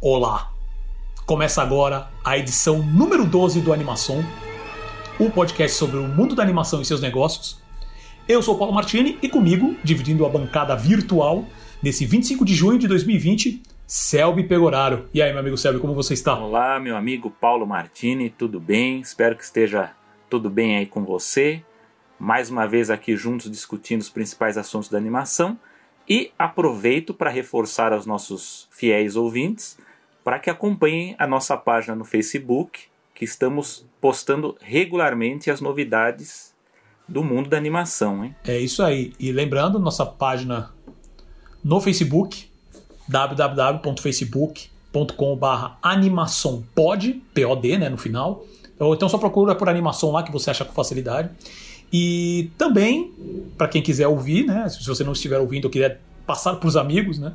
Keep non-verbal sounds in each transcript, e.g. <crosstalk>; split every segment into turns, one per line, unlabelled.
Olá! Começa agora a edição número 12 do Animação, um podcast sobre o mundo da animação e seus negócios. Eu sou o Paulo Martini e comigo, dividindo a bancada virtual, nesse 25 de junho de 2020, Selby Pegoraro. E aí, meu amigo Selby, como você está?
Olá, meu amigo Paulo Martini, tudo bem? Espero que esteja tudo bem aí com você. Mais uma vez aqui juntos discutindo os principais assuntos da animação. E aproveito para reforçar aos nossos fiéis ouvintes para que acompanhem a nossa página no Facebook, que estamos postando regularmente as novidades do mundo da animação. Hein?
É isso aí. E lembrando, nossa página no Facebook, www.facebook.com.br animaçãopod, P-O-D, né, no final. Então só procura por animação lá que você acha com facilidade. E também, para quem quiser ouvir, né, se você não estiver ouvindo ou quiser passar para os amigos, né,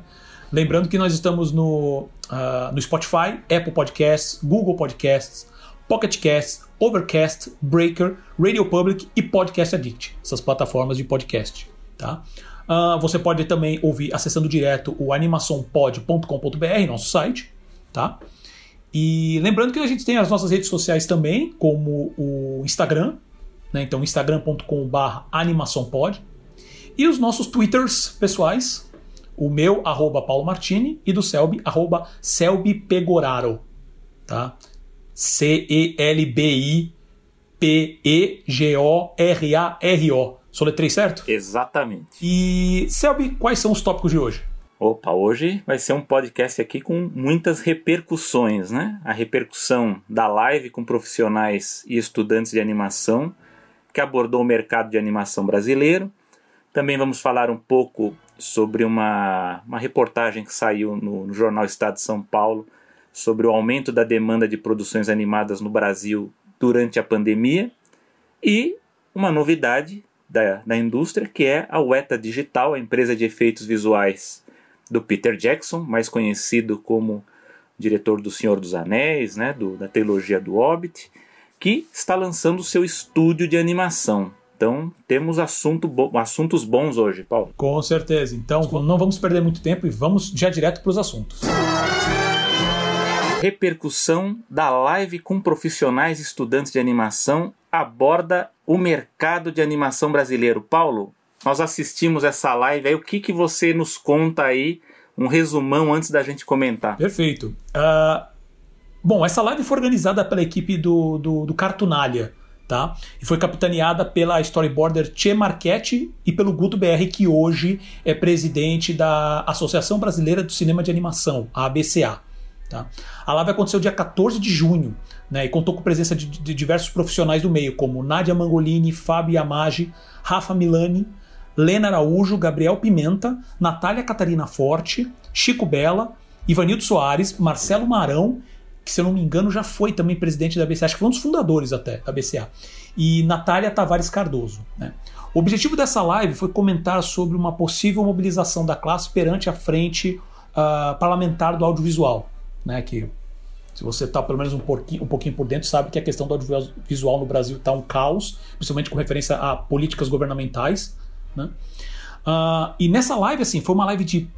Lembrando que nós estamos no, uh, no Spotify, Apple Podcasts, Google Podcasts, Pocket Casts, Overcast, Breaker, Radio Public e Podcast Addict, essas plataformas de podcast. Tá? Uh, você pode também ouvir acessando direto o animaçãopod.com.br, nosso site. Tá? E lembrando que a gente tem as nossas redes sociais também, como o Instagram, né? então instagram.com.br animaçãopod. E os nossos twitters pessoais, o meu, arroba Paulo Martini, e do Selby, arroba Selby Pegoraro. Tá? C-E-L-B-I-P-E-G-O-R-A-R-O. Soletrei certo?
Exatamente.
E, Selby, quais são os tópicos de hoje?
Opa, hoje vai ser um podcast aqui com muitas repercussões, né? A repercussão da live com profissionais e estudantes de animação, que abordou o mercado de animação brasileiro. Também vamos falar um pouco sobre uma, uma reportagem que saiu no, no Jornal Estado de São Paulo sobre o aumento da demanda de produções animadas no Brasil durante a pandemia e uma novidade da, da indústria que é a Weta Digital, a empresa de efeitos visuais do Peter Jackson, mais conhecido como diretor do Senhor dos Anéis, né, do, da trilogia do Hobbit, que está lançando seu estúdio de animação. Então temos assunto bo assuntos bons hoje, Paulo.
Com certeza. Então não vamos perder muito tempo e vamos já direto para os assuntos.
Repercussão da live com profissionais estudantes de animação aborda o mercado de animação brasileiro. Paulo, nós assistimos essa live aí. O que, que você nos conta aí? Um resumão antes da gente comentar.
Perfeito. Uh, bom, essa live foi organizada pela equipe do, do, do Cartunália tá? E foi capitaneada pela storyboarder Che Marchetti e pelo Guto BR, que hoje é presidente da Associação Brasileira do Cinema de Animação, a ABCA. Tá? A live aconteceu dia 14 de junho né, e contou com a presença de, de diversos profissionais do meio, como Nádia Mangolini, Fábio Yamagi, Rafa Milani, Lena Araújo, Gabriel Pimenta, Natália Catarina Forte, Chico Bela, Ivanildo Soares, Marcelo Marão que se eu não me engano já foi também presidente da BCA, acho que foi um dos fundadores até da BCA, e Natália Tavares Cardoso. Né? O objetivo dessa live foi comentar sobre uma possível mobilização da classe perante a frente uh, parlamentar do audiovisual, né? que se você está pelo menos um pouquinho, um pouquinho por dentro, sabe que a questão do audiovisual no Brasil está um caos, principalmente com referência a políticas governamentais. Né? Uh, e nessa live, assim, foi uma live de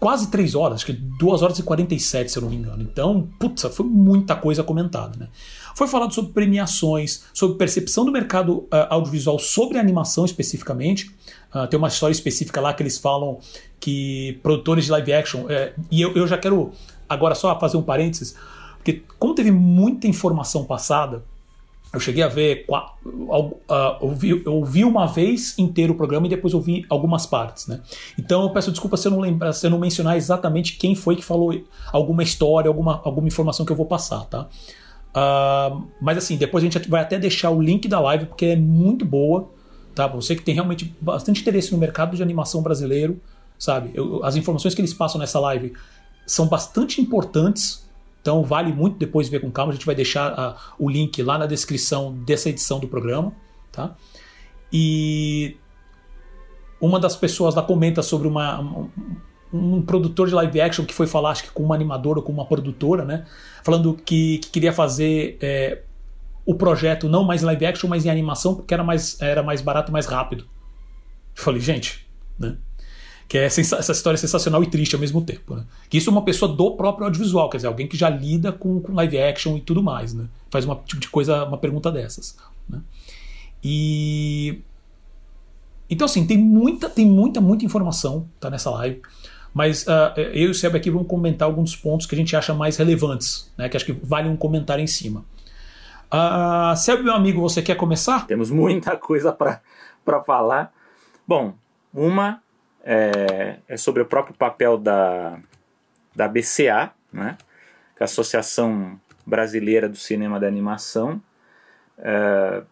quase 3 horas, acho que 2 horas e 47, se eu não me engano. Então, putz, foi muita coisa comentada. Né? Foi falado sobre premiações, sobre percepção do mercado uh, audiovisual sobre animação especificamente. Uh, tem uma história específica lá que eles falam que produtores de live action. Uh, e eu, eu já quero agora só fazer um parênteses, porque como teve muita informação passada, eu cheguei a ver, uh, ouvi, eu ouvi uma vez inteiro o programa e depois ouvi algumas partes, né? Então eu peço desculpa se eu não lembrar, se eu não mencionar exatamente quem foi que falou alguma história, alguma, alguma informação que eu vou passar, tá? Uh, mas assim, depois a gente vai até deixar o link da live porque é muito boa, tá? Pra você que tem realmente bastante interesse no mercado de animação brasileiro, sabe? Eu, as informações que eles passam nessa live são bastante importantes então vale muito depois ver com calma. A gente vai deixar uh, o link lá na descrição dessa edição do programa. Tá? E uma das pessoas lá comenta sobre uma, um, um, produtor de live action que foi falar, acho que com uma animadora ou com uma produtora, né? Falando que, que queria fazer é, o projeto não mais live action, mas em animação, porque era mais, era mais barato mais rápido. Eu falei, gente, né? Que é essa história sensacional e triste ao mesmo tempo. Né? Que isso é uma pessoa do próprio audiovisual, quer dizer, alguém que já lida com, com live action e tudo mais, né? Faz uma tipo de coisa, uma pergunta dessas. Né? E então assim tem muita, tem muita, muita informação tá nessa live. Mas uh, eu e o Seb aqui vamos comentar alguns pontos que a gente acha mais relevantes, né? Que acho que vale um comentário em cima. Uh, Seb, meu amigo, você quer começar?
Temos muita coisa para falar. Bom, uma é, é, sobre o próprio papel da, da BCA, né? que é a Associação Brasileira do Cinema da Animação. É,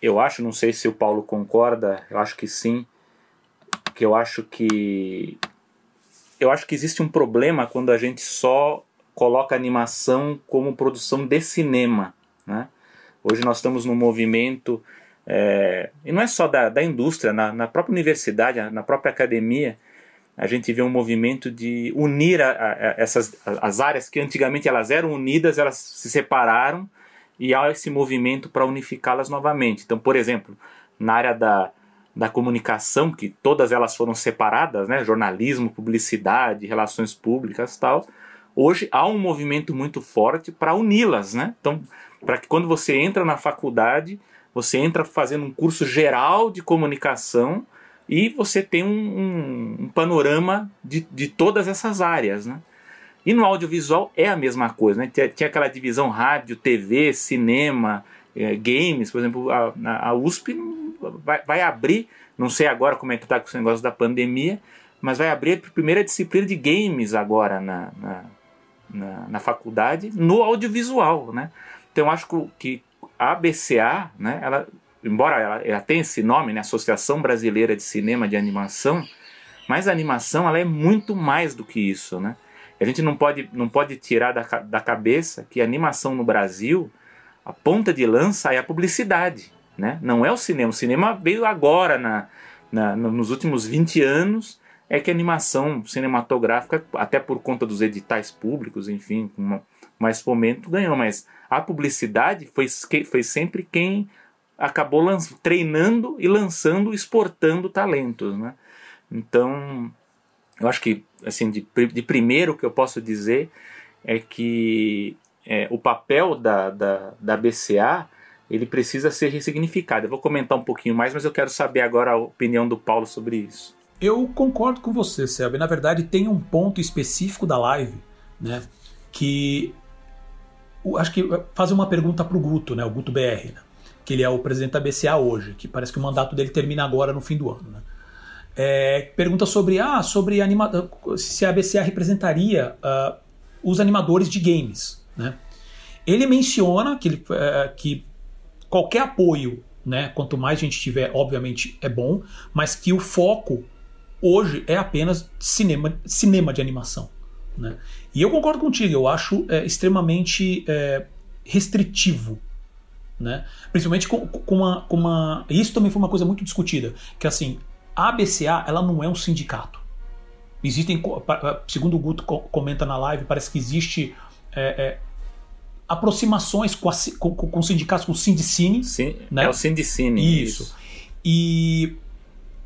eu acho, não sei se o Paulo concorda, eu acho que sim, que eu acho que eu acho que existe um problema quando a gente só coloca animação como produção de cinema, né? Hoje nós estamos num movimento é, e não é só da, da indústria, na, na, própria universidade, na própria academia, a gente vê um movimento de unir a, a, essas as áreas que antigamente elas eram unidas, elas se separaram e há esse movimento para unificá-las novamente. Então, por exemplo, na área da, da comunicação, que todas elas foram separadas, né, jornalismo, publicidade, relações públicas tal, hoje há um movimento muito forte para uni-las. Né? Então, para que quando você entra na faculdade, você entra fazendo um curso geral de comunicação e você tem um, um, um panorama de, de todas essas áreas. Né? E no audiovisual é a mesma coisa. Né? Tinha, aquela divisão rádio, TV, cinema, é, games, por exemplo, a, a USP vai, vai, abrir, não sei agora como é que está com esse negócio da pandemia, mas vai abrir a primeira disciplina de games agora na, na, na, na faculdade, no audiovisual. Né? Então acho que a ABCA, né, ela, embora ela, ela tenha esse nome, né, Associação Brasileira de Cinema de Animação, mas a animação ela é muito mais do que isso, né? A gente não pode, não pode tirar da, da cabeça que a animação no Brasil, a ponta de lança é a publicidade, né? Não é o cinema. O cinema veio agora, na, na, nos últimos 20 anos, é que a animação cinematográfica, até por conta dos editais públicos, enfim, com mais fomento, ganhou. Mas a publicidade foi, foi sempre quem acabou treinando e lançando, exportando talentos, né? Então, eu acho que, assim, de, de primeiro que eu posso dizer é que é, o papel da, da, da BCA ele precisa ser ressignificado. Eu vou comentar um pouquinho mais, mas eu quero saber agora a opinião do Paulo sobre isso.
Eu concordo com você, Selby. Na verdade, tem um ponto específico da live, né, que acho que fazer uma pergunta para o Guto, né, o Guto BR, né, que ele é o presidente da BCA hoje, que parece que o mandato dele termina agora no fim do ano. Né. É, pergunta sobre ah, sobre anima se a BCA representaria uh, os animadores de games. Né. Ele menciona que, ele, uh, que qualquer apoio, né, quanto mais gente tiver, obviamente é bom, mas que o foco hoje é apenas cinema, cinema de animação. Né? E eu concordo contigo, eu acho é, extremamente é, restritivo. Né? Principalmente com, com, uma, com uma. Isso também foi uma coisa muito discutida. Que assim, a ABCA ela não é um sindicato. Existem, segundo o Guto comenta na live, parece que existe é, é, aproximações com, a, com, com, sindicatos, com o Sindicine.
Sim, né? É o Sindicine.
Isso. isso. E,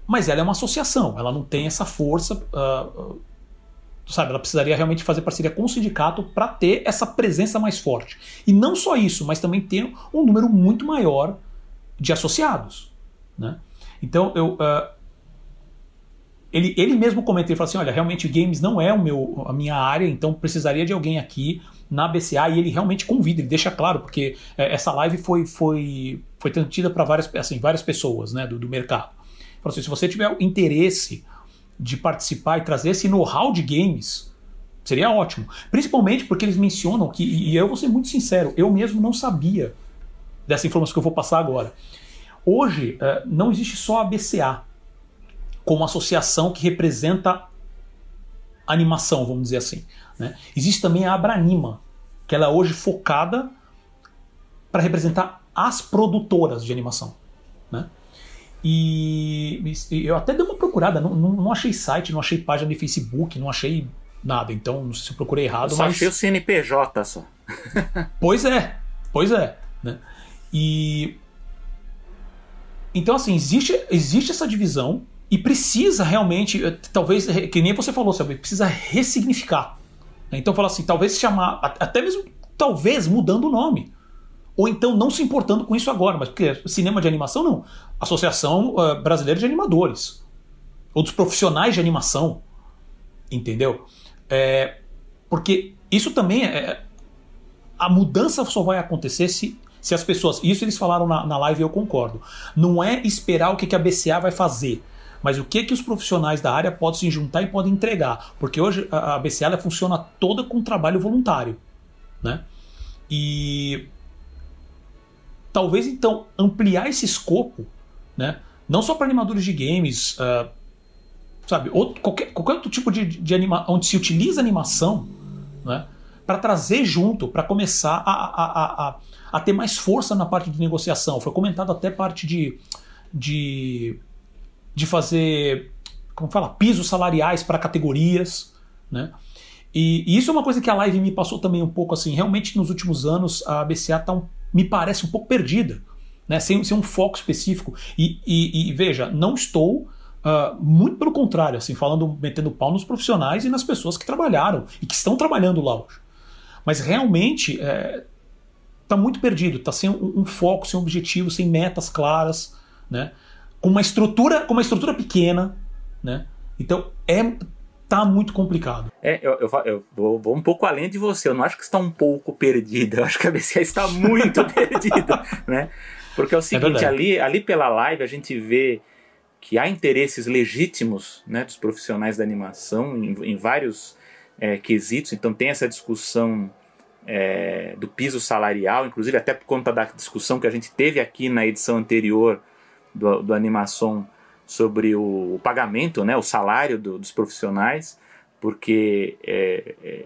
mas ela é uma associação, ela não tem essa força. Uh, sabe, ela precisaria realmente fazer parceria com o sindicato para ter essa presença mais forte. E não só isso, mas também ter um número muito maior de associados. Né? Então, eu, uh, ele, ele mesmo comenta, ele fala assim, olha, realmente games não é o meu, a minha área, então precisaria de alguém aqui na BCA e ele realmente convida, ele deixa claro, porque é, essa live foi, foi, foi transmitida para várias, assim, várias pessoas né, do, do mercado. Fala assim, se você tiver interesse de participar e trazer esse know-how de games, seria ótimo. Principalmente porque eles mencionam que, e eu vou ser muito sincero, eu mesmo não sabia dessa informação que eu vou passar agora. Hoje, é, não existe só a BCA como associação que representa animação, vamos dizer assim. Né? Existe também a Abranima, que ela é hoje focada para representar as produtoras de animação. E, e, eu até dei uma procurada, não, não, não, achei site, não achei página de Facebook, não achei nada. Então, não sei se eu procurei errado. Eu
só
mas...
achei o CNPJ só. <laughs>
pois é, pois é. Né? E. Então, assim, existe, existe essa divisão e precisa realmente, talvez, que nem você falou, sabe, precisa ressignificar. Né? Então fala assim, talvez chamar, até mesmo, talvez mudando o nome. Ou então não se importando com isso agora, mas porque cinema de animação não. Associação uh, Brasileira de Animadores. Ou dos profissionais de animação. Entendeu? É, porque isso também é. A mudança só vai acontecer se, se as pessoas. Isso eles falaram na, na live e eu concordo. Não é esperar o que, que a BCA vai fazer mas o que que os profissionais da área podem se juntar e podem entregar? Porque hoje a BCA funciona toda com trabalho voluntário, né? E talvez então ampliar esse escopo, né? Não só para animadores de games, uh, sabe? Outro, qualquer, qualquer outro tipo de, de anima, onde se utiliza animação, né? Para trazer junto, para começar a, a, a, a, ter mais força na parte de negociação. Foi comentado até parte de, de de fazer, como fala, pisos salariais para categorias, né? E, e, isso é uma coisa que a live me passou também um pouco assim. Realmente, nos últimos anos, a BCA tá um, me parece um pouco perdida, né? Sem, sem um foco específico. E, e, e veja, não estou. Uh, muito pelo contrário, assim, falando, metendo pau nos profissionais e nas pessoas que trabalharam e que estão trabalhando lá hoje. Mas realmente é, tá muito perdido, tá sem um, um foco, sem um objetivo, sem metas claras, né? com uma estrutura, com uma estrutura pequena, né? Então é tá muito complicado.
É, eu, eu, eu vou, vou, um pouco além de você. Eu não acho que está um pouco perdida. <laughs> Eu acho que a BCA está muito <laughs> perdida, né? Porque é o é seguinte, é ali, ali pela live a gente vê que há interesses legítimos, né, dos profissionais da animação em, em vários é, quesitos. Então tem essa discussão é, do piso salarial, inclusive até por conta da discussão que a gente teve aqui na edição anterior do, do animação sobre o, o, pagamento, né, o salário do, dos profissionais, porque é,
é,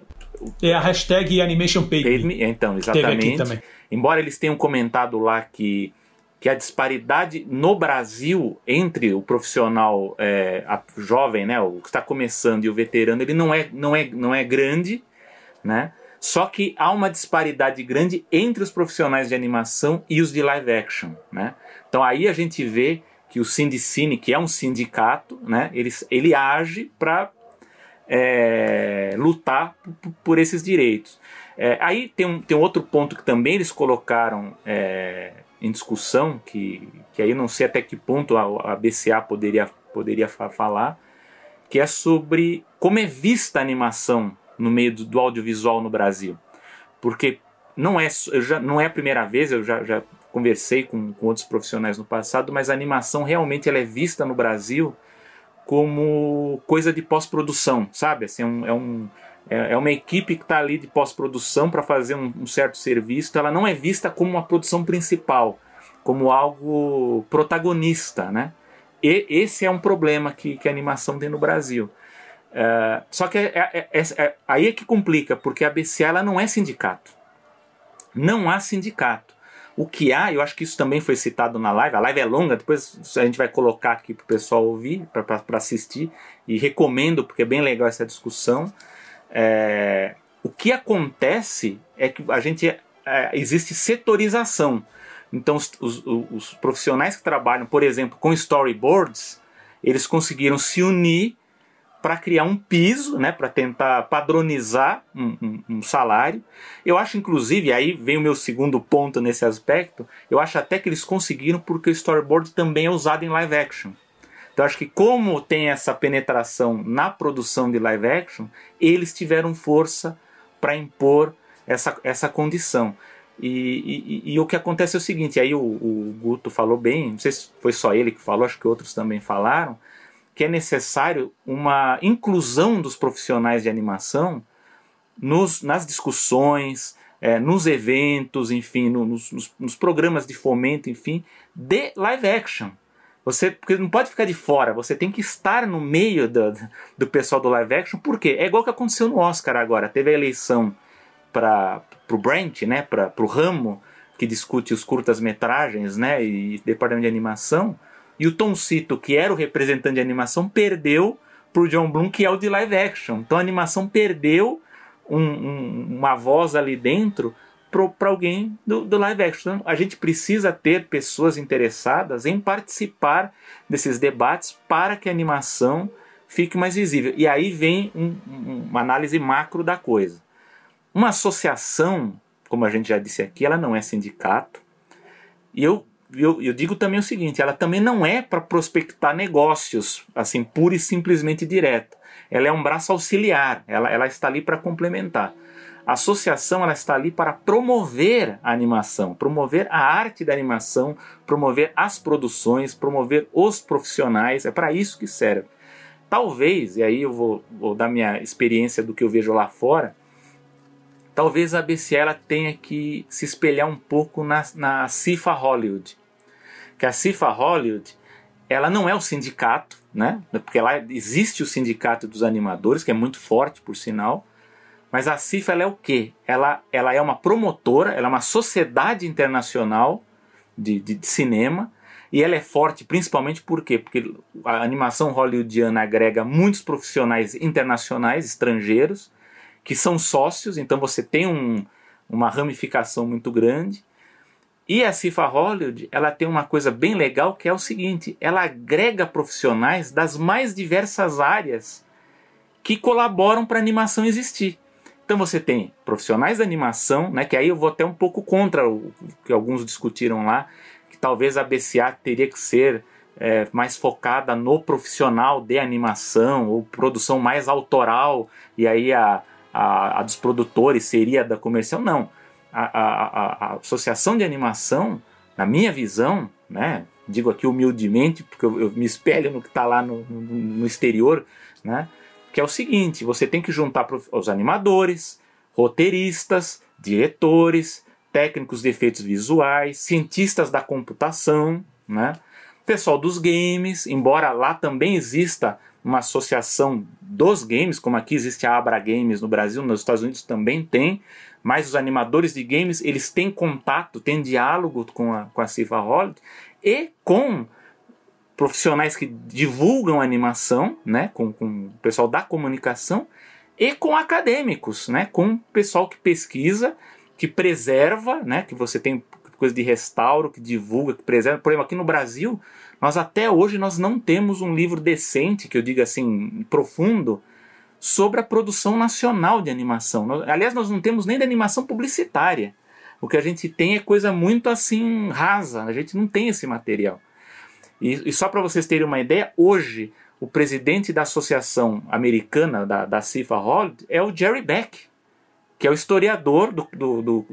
é, a hashtag Animation Paid Me.
Então, exatamente. Embora eles tenham comentado lá que que a disparidade no Brasil entre o profissional é, jovem, né, o que está começando e o veterano, ele não é, não é, não é grande, né? Só que há uma disparidade grande entre os profissionais de animação e os de live action, né? Então aí a gente vê que o Sindicine, que é um sindicato, né, ele, ele age para é, lutar por, esses direitos. É, aí tem um, tem um outro ponto que também eles colocaram é, em discussão, que, que aí não sei até que ponto a, a BCA poderia, poderia falar, que é sobre como é vista a animação no meio do, do audiovisual no Brasil. Porque não é, já, não é a primeira vez, eu já, já conversei com, com outros profissionais no passado, mas a animação realmente ela é vista no Brasil como coisa de pós-produção, sabe? Assim, é, um, é, um, é, é uma equipe que está ali de pós-produção para fazer um, um, certo serviço, ela não é vista como uma produção principal, como algo protagonista, né? E esse é um problema que, que a animação tem no Brasil. Uh, só que é, é, é, é, aí é que complica, porque a BCA ela não é sindicato. Não há sindicato. O que há, eu acho que isso também foi citado na live, a live é longa, depois a gente vai colocar aqui para o pessoal ouvir, para assistir, e recomendo, porque é bem legal essa discussão. É, o que acontece é que a gente é, existe setorização. Então, os, os, os profissionais que trabalham, por exemplo, com storyboards, eles conseguiram se unir para criar um piso, né, para tentar padronizar um, um, um, salário. Eu acho, inclusive, aí vem o meu segundo ponto nesse aspecto, eu acho até que eles conseguiram porque o storyboard também é usado em live action. Então acho que como tem essa penetração na produção de live action, eles tiveram força para impor essa, essa condição. E, e, e, o que acontece é o seguinte, aí o, o Guto falou bem, não sei se foi só ele que falou, acho que outros também falaram, que é necessário uma inclusão dos profissionais de animação nos, nas discussões, é, nos eventos, enfim, no, nos, nos, programas de fomento, enfim, de live action. Você porque não pode ficar de fora, você tem que estar no meio do, do pessoal do live action, por quê? É igual que aconteceu no Oscar agora, teve a eleição para o Brent, né, para o ramo que discute os curtas-metragens né, e departamento de animação, e o Tom Cito, que era o representante de animação, perdeu para o John Bloom, que é o de live action. Então a animação perdeu um, um, uma voz ali dentro para alguém do, do live action. Então, a gente precisa ter pessoas interessadas em participar desses debates para que a animação fique mais visível. E aí vem um, uma análise macro da coisa. Uma associação, como a gente já disse aqui, ela não é sindicato. E eu, eu, eu digo também o seguinte: ela também não é para prospectar negócios, assim, pura e simplesmente direta. Ela é um braço auxiliar, ela, ela está ali para complementar. A associação ela está ali para promover a animação, promover a arte da animação, promover as produções, promover os profissionais. É para isso que serve. Talvez, e aí eu vou, vou dar minha experiência do que eu vejo lá fora, talvez a BCA ela tenha que se espelhar um pouco na, na CIFA Hollywood. Que a CIFA Hollywood ela não é o sindicato, né? Porque lá existe o sindicato dos animadores, que é muito forte, por sinal, mas a CIFA ela é o quê? Ela, ela é uma promotora, ela é uma sociedade internacional de, de, de cinema e ela é forte principalmente por quê? Porque a animação hollywoodiana agrega muitos profissionais internacionais, estrangeiros, que são sócios, então você tem um, uma ramificação muito grande. E a CIFA Hollywood, ela tem uma coisa bem legal que é o seguinte, ela agrega profissionais das mais diversas áreas que colaboram para a animação existir. Então você tem profissionais da animação, né, que aí eu vou até um pouco contra o que alguns discutiram lá, que talvez a BCA teria que ser é, mais focada no profissional de animação ou produção mais autoral, e aí a, a, a dos produtores seria da comercial. Não. A, a, a, associação de animação, na minha visão, né, digo aqui humildemente, porque eu, eu me espelho no que está lá no, no, no exterior, né, que é o seguinte: você tem que juntar os animadores, roteiristas, diretores, técnicos de efeitos visuais, cientistas da computação, né? pessoal dos games, embora lá também exista uma associação dos games, como aqui existe a Abra Games no Brasil, nos Estados Unidos também tem, mas os animadores de games eles têm contato, têm diálogo com a, com a Cifa Hollywood e com profissionais que divulgam animação, né, com, com o pessoal da comunicação, e com acadêmicos, né, com o pessoal que pesquisa, que preserva, né, que você tem coisa de restauro, que divulga, que preserva. Por exemplo, aqui no Brasil, nós até hoje nós não temos um livro decente, que eu diga assim, profundo, sobre a produção nacional de animação. Aliás, nós não temos nem de animação publicitária. O que a gente tem é coisa muito assim rasa, a gente não tem esse material. E, e só para vocês terem uma ideia, hoje o presidente da associação americana da, da CIFA Hollywood é o Jerry Beck, que é o historiador do, do, do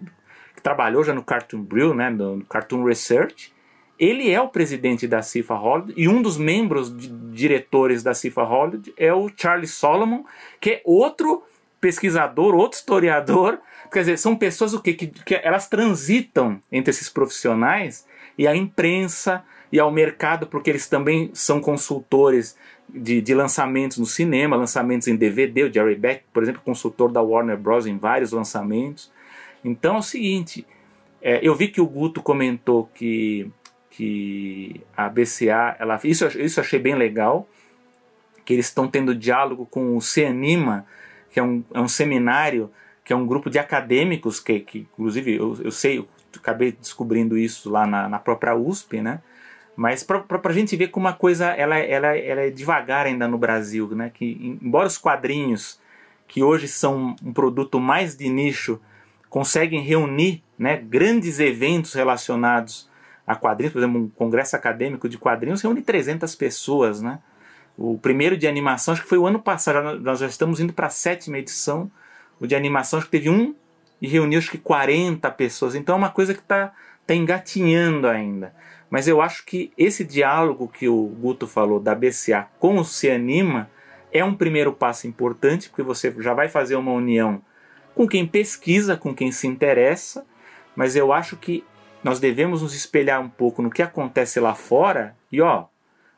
que trabalhou já no Cartoon Brew, né, no Cartoon Research. Ele é o presidente da CIFA Hollywood e um dos membros diretores da CIFA Hollywood é o Charlie Solomon, que é outro pesquisador, outro historiador. Quer dizer, são pessoas o quê? Que, que elas transitam entre esses profissionais e a imprensa, e ao mercado, porque eles também são consultores de, de lançamentos no cinema, lançamentos em DVD. O Jerry Beck, por exemplo, consultor da Warner Bros. em vários lançamentos. Então é o seguinte: é, eu vi que o Guto comentou que, que a BCA, ela, isso, isso achei bem legal, que eles estão tendo diálogo com o CEANIMA, que é um, é um seminário, que é um grupo de acadêmicos, que, que inclusive eu, eu sei, eu acabei descobrindo isso lá na, na própria USP, né? Mas para a gente ver como uma coisa ela, ela, ela é devagar ainda no Brasil, né? Que embora os quadrinhos, que hoje são um produto mais de nicho, conseguem reunir né, grandes eventos relacionados a quadrinhos, por exemplo, um congresso acadêmico de quadrinhos reúne 300 pessoas, né? O primeiro de animação, acho que foi o ano passado, nós já estamos indo para a sétima edição. O de animação, acho que teve um e reuniu acho que 40 pessoas. Então é uma coisa que está tá engatinhando ainda. Mas eu acho que esse diálogo que o Guto falou da BCA com o Se Anima é um primeiro passo importante, porque você já vai fazer uma união com quem pesquisa, com quem se interessa, mas eu acho que nós devemos nos espelhar um pouco no que acontece lá fora e ó,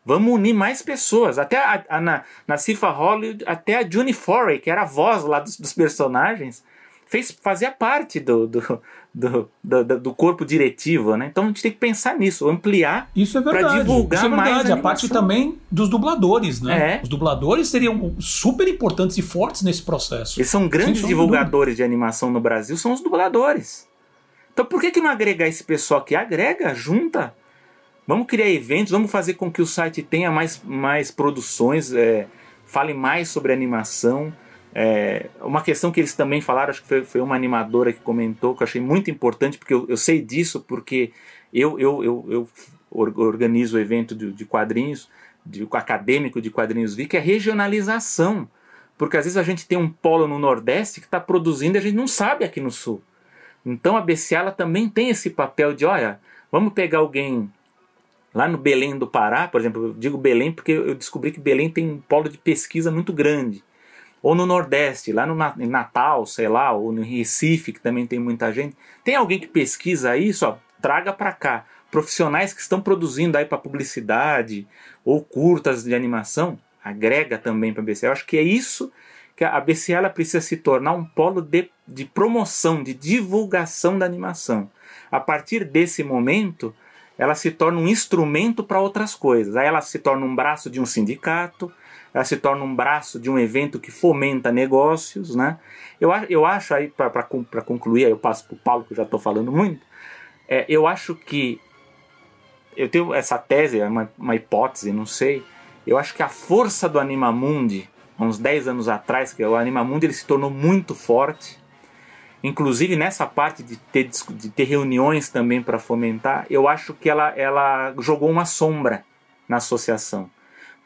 vamos unir mais pessoas. Até a, a, na, na Cifa Hollywood, até a Juni Foray, que era a voz lá dos, dos personagens, fez, fazia parte do, do, do, do, do, corpo diretivo, né? Então a gente tem que pensar nisso, ampliar
isso é
para divulgar
isso é
verdade. mais
a, a parte também dos dubladores, né?
É.
Os dubladores seriam super importantes e fortes nesse processo.
Eles são grandes divulgadores de animação no Brasil, são os dubladores. Então por que, que não agregar esse pessoal aqui? Agrega, junta. Vamos criar eventos, vamos fazer com que o site tenha mais, mais produções, é, fale mais sobre animação. É, uma questão que eles também falaram, acho que foi, foi, uma animadora que comentou, que eu achei muito importante, porque eu, eu sei disso, porque eu, eu, eu, eu organizo o evento de, de quadrinhos, de, acadêmico de quadrinhos vi, que é regionalização. Porque às vezes a gente tem um polo no Nordeste que está produzindo e a gente não sabe aqui no Sul. Então a BCA ela também tem esse papel de, olha, vamos pegar alguém lá no Belém do Pará, por exemplo, eu digo Belém porque eu descobri que Belém tem um polo de pesquisa muito grande. Ou no Nordeste, lá no Natal, sei lá, ou no Recife, que também tem muita gente. Tem alguém que pesquisa isso, ó, traga para cá. Profissionais que estão produzindo aí para publicidade ou curtas de animação, agrega também para a BCA. Eu acho que é isso que a BCA ela precisa se tornar um polo de, de promoção, de divulgação da animação. A partir desse momento, ela se torna um instrumento para outras coisas. Aí ela se torna um braço de um sindicato, ela se torna um braço de um evento que fomenta negócios. Né? Eu, eu acho, aí para concluir, aí eu passo para o Paulo, que eu já estou falando muito, é, eu acho que eu tenho essa tese, é uma, uma hipótese, não sei, eu acho que a força do Animamundi, uns 10 anos atrás, que o Animamundi ele se tornou muito forte, inclusive nessa parte de ter, de ter reuniões também para fomentar, eu acho que ela, ela jogou uma sombra na associação.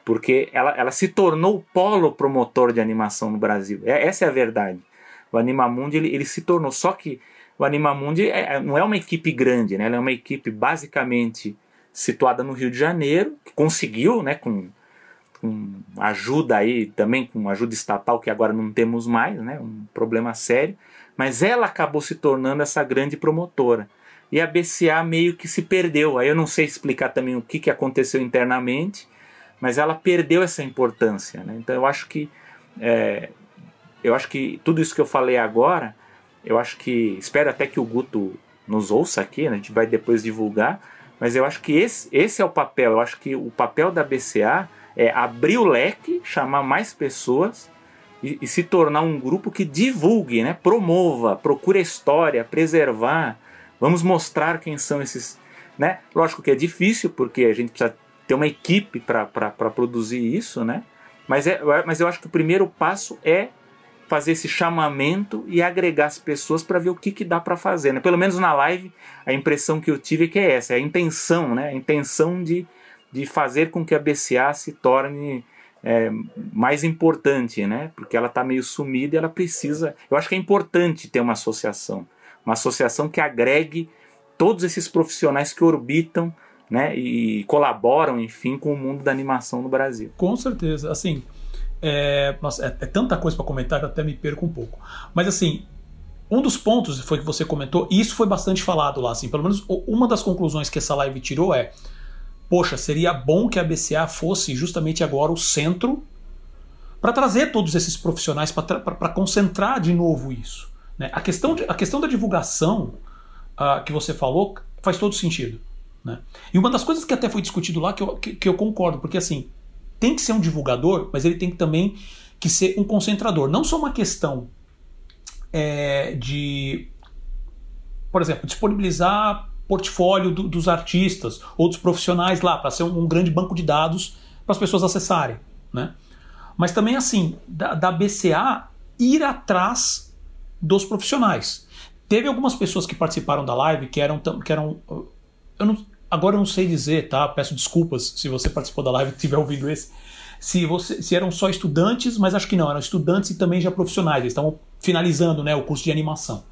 Porque ela, ela se tornou o polo promotor de animação no Brasil. É, essa é a verdade. O Animamundi ele, ele se tornou. Só que o Animamundi é, não é uma equipe grande, né? ela é uma equipe basicamente situada no Rio de Janeiro, que conseguiu, né, com com ajuda aí também, com ajuda estatal que agora não temos mais, né, um problema sério, mas ela acabou se tornando essa grande promotora. E a BCA meio que se perdeu. Aí eu não sei explicar também o que, que aconteceu internamente, mas ela perdeu essa importância. Né? Então eu acho que é, eu acho que tudo isso que eu falei agora, eu acho que espero até que o Guto nos ouça aqui, né? a gente vai depois divulgar, mas eu acho que esse, esse é o papel. Eu acho que o papel da BCA é abrir o leque, chamar mais pessoas e, e, se tornar um grupo que divulgue, né? promova, procure a história, preservar. Vamos mostrar quem são esses. Né? Lógico que é difícil, porque a gente precisa ter uma equipe para produzir isso, né? mas, é, mas eu acho que o primeiro passo é fazer esse chamamento e agregar as pessoas para ver o que, que dá para fazer. Né? Pelo menos na live, a impressão que eu tive é que é essa, é a intenção, né? a intenção de de fazer com que a BCA se torne é, mais importante, né? Porque ela está meio sumida e ela precisa. Eu acho que é importante ter uma associação, uma associação que agregue todos esses profissionais que orbitam, né? E colaboram, enfim, com o mundo da animação no Brasil.
Com certeza, assim. É, nossa, é, é tanta coisa para comentar que eu até me perco um pouco. Mas assim, um dos pontos foi que você comentou, e isso foi bastante falado lá, assim, pelo menos uma das conclusões que essa live tirou é poxa, seria bom que a BCA fosse justamente agora o centro para trazer todos esses profissionais, para concentrar de novo isso. Né? A, questão de, a questão da divulgação uh, que você falou faz todo sentido. Né? E uma das coisas que até foi discutido lá que eu, que, que eu concordo, porque assim, tem que ser um divulgador, mas ele tem que também que ser um concentrador. Não só uma questão é, de, por exemplo, disponibilizar portfólio do, dos artistas ou dos profissionais lá, para ser um, um, grande banco de dados para as pessoas acessarem. Né? Mas também, assim, da, da BCA ir atrás dos profissionais. Teve algumas pessoas que participaram da live que eram. Que eram eu não, agora eu não sei dizer, tá? Peço desculpas se você participou da live e estiver ouvindo esse. Se, você, se eram só estudantes, mas acho que não, eram estudantes e também já profissionais. Eles estavam finalizando né, o curso de animação.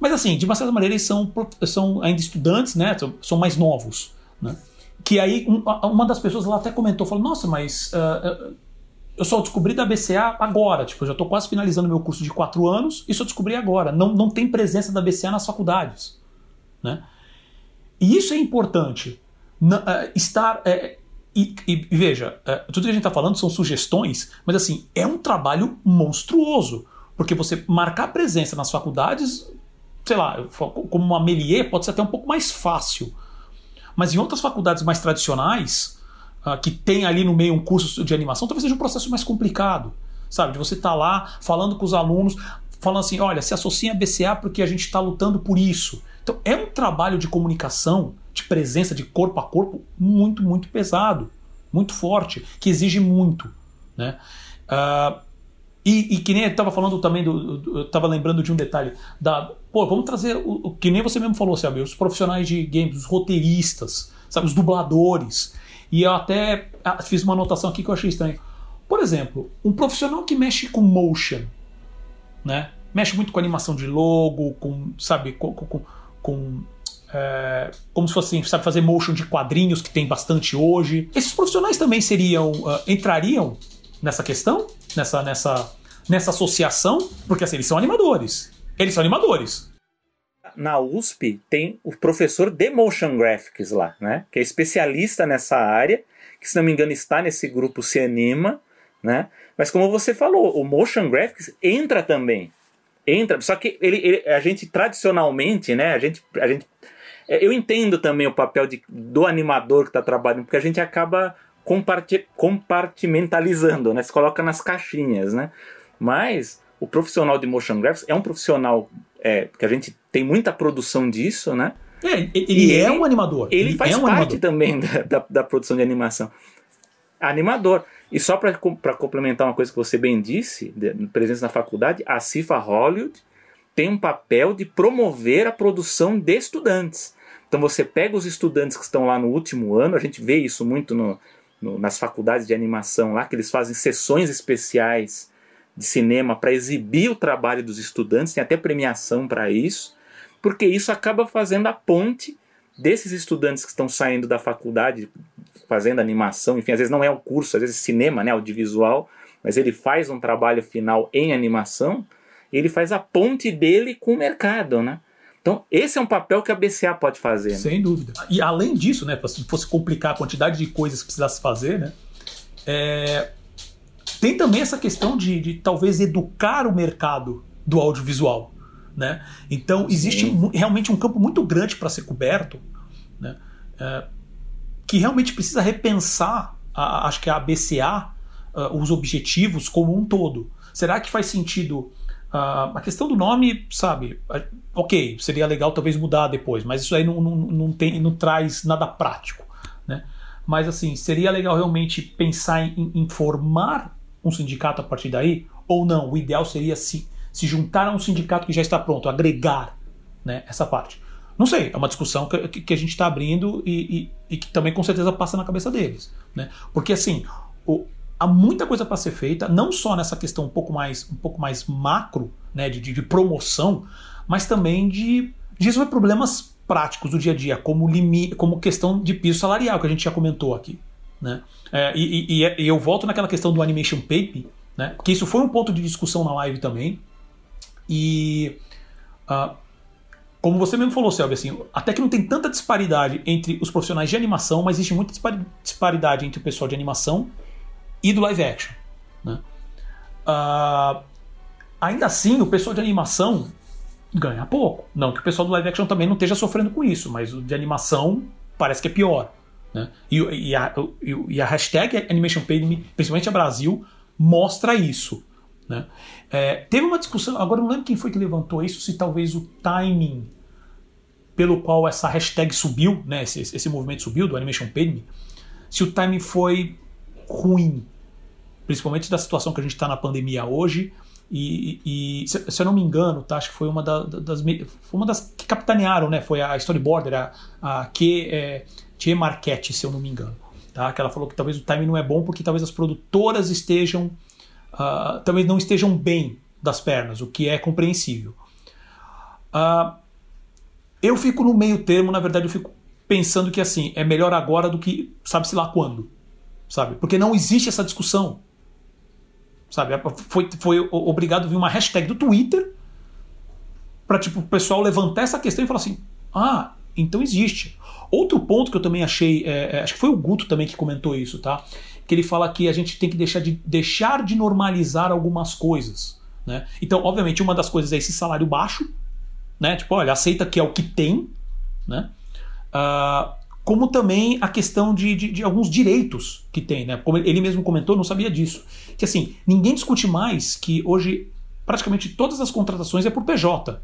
Mas assim, de uma certa maneira eles são, são ainda estudantes, né? São mais novos, né? Que aí um, uma das pessoas lá até comentou, falou, nossa, mas uh, eu só descobri da BCA agora, tipo, eu já estou quase finalizando meu curso de quatro anos e só descobri agora. Não, não tem presença da BCA nas faculdades, né? E isso é importante. Na, uh, estar... Uh, e, e, veja, tudo que a gente está falando são sugestões, mas assim, é um trabalho monstruoso. Porque você marcar presença nas faculdades sei lá, como uma Melier, pode ser até um pouco mais fácil. Mas em outras faculdades mais tradicionais, uh, que tem ali no meio um curso de animação, talvez seja um processo mais complicado. Sabe? De você estar tá lá falando com os alunos, falando assim: olha, se associa a BCA porque a gente está lutando por isso. Então é um trabalho de comunicação, de presença, de corpo a corpo, muito, muito pesado, muito forte, que exige muito. Né? Uh, e, e, que nem eu estava falando também, do, do eu estava lembrando de um detalhe, da, pô, vamos trazer, o, o, que nem você mesmo falou, sabe, os profissionais de games, os roteiristas, sabe, os dubladores. E eu até ah, fiz uma anotação aqui que eu achei estranho. Por exemplo, um profissional que mexe com motion, né? Mexe muito com animação de logo, com, sabe, com, com, com é, como se fosse, sabe, fazer motion de quadrinhos que tem bastante hoje. Esses profissionais também seriam, uh, entrariam nessa questão, nessa, nessa, nessa associação, porque assim, eles são animadores. Eles são animadores.
Na USP tem o professor de motion graphics lá, né? Que é especialista nessa área, que se não me engano está nesse grupo Se Anima, né? Mas como você falou, o motion graphics entra também. Entra, só que ele, ele a gente tradicionalmente, né? A gente, a gente eu entendo também o papel de, do animador que está trabalhando, porque a gente acaba compartimentalizando, né? Se coloca nas caixinhas, né? Mas o profissional de motion graphics é um profissional é, que a gente tem muita produção disso, né?
É, ele, ele é um animador.
Ele, ele faz é um parte animador. também da, da, da, produção de animação. Animador. E só para complementar uma coisa que você bem disse, de, presença na faculdade, a CIFA Hollywood tem um papel de promover a produção de estudantes. Então você pega os estudantes que estão lá no último ano, a gente vê isso muito no, no, nas faculdades de animação lá, que eles fazem sessões especiais de cinema para exibir o trabalho dos estudantes, tem até premiação para isso, porque isso acaba fazendo a ponte desses estudantes que estão saindo da faculdade, fazendo animação, enfim, às vezes não é o curso, às vezes é cinema, né, audiovisual, mas ele faz um trabalho final em animação, ele faz a ponte dele com o mercado, né? Então, esse é um papel que a BCA pode fazer. Né?
Sem dúvida. E além disso, né, se fosse complicar a quantidade de coisas que precisasse fazer, né, é, tem também essa questão de, de, talvez educar o mercado do audiovisual. Né? Então, existe Sim. realmente um campo muito grande para ser coberto, né, é, que realmente precisa repensar, a, acho que a BCA, uh, os objetivos como um todo. Será que faz sentido Uh, a questão do nome, sabe, ok, seria legal talvez mudar depois, mas isso aí não, não, não, tem, não traz nada prático. Né? Mas assim, seria legal realmente pensar em, em formar um sindicato a partir daí, ou não? O ideal seria se, se juntar a um sindicato que já está pronto, agregar né, essa parte. Não sei, é uma discussão que, que a gente está abrindo e, e, e, que também com certeza passa na cabeça deles. Né? Porque assim, o, há muita coisa para ser feita, não só nessa questão um pouco mais, um pouco mais macro, né, de, de promoção, mas também de, de resolver problemas práticos do dia a dia, como, limite, como questão de piso salarial, que a gente já comentou aqui. Né? É, e, e, e, eu volto naquela questão do Animation Paper, né? porque isso foi um ponto de discussão na live também. E uh, como você mesmo falou, Selby, assim, até que não tem tanta disparidade entre os profissionais de animação, mas existe muita disparidade entre o pessoal de animação e do live action. Né? Uh, ainda assim, o pessoal de animação ganha pouco. Não que o pessoal do live action também não esteja sofrendo com isso, mas o de animação parece que é pior. Né? E, e, a, e, a, hashtag Animation Pay Me, principalmente a Brasil, mostra isso. Né? É, teve uma discussão, agora não lembro quem foi que levantou isso, se talvez o timing pelo qual essa hashtag subiu, né, esse, esse movimento subiu do Animation se o timing foi ruim, principalmente da situação que a gente está na pandemia hoje. E, e se, se, eu não me engano, tá, acho que foi uma, da, das, foi uma das que capitanearam, né? Foi a Storyboarder, a, a que é, Tia Marchetti, se eu não me engano. Tá? Que ela falou que talvez o timing não é bom porque talvez as produtoras estejam. Uh, talvez não estejam bem das pernas, o que é compreensível. Uh, eu fico no meio termo, na verdade, eu fico pensando que assim, é melhor agora do que sabe-se lá quando sabe? Porque não existe essa discussão, sabe? Foi, foi obrigado a vir uma hashtag do Twitter para tipo, o pessoal levantar essa questão e falar assim: ah, então existe. Outro ponto que eu também achei, é, é, acho que foi o Guto também que comentou isso, tá? Que ele fala que a gente tem que deixar de, deixar de normalizar algumas coisas. Né? Então, obviamente, uma das coisas é esse salário baixo, né? Tipo, olha, aceita que é o que tem, né? Uh, como também a questão de, de, de, alguns direitos que tem, né? Como ele mesmo comentou, não sabia disso. Que assim, ninguém discute mais que hoje praticamente todas as contratações é por PJ.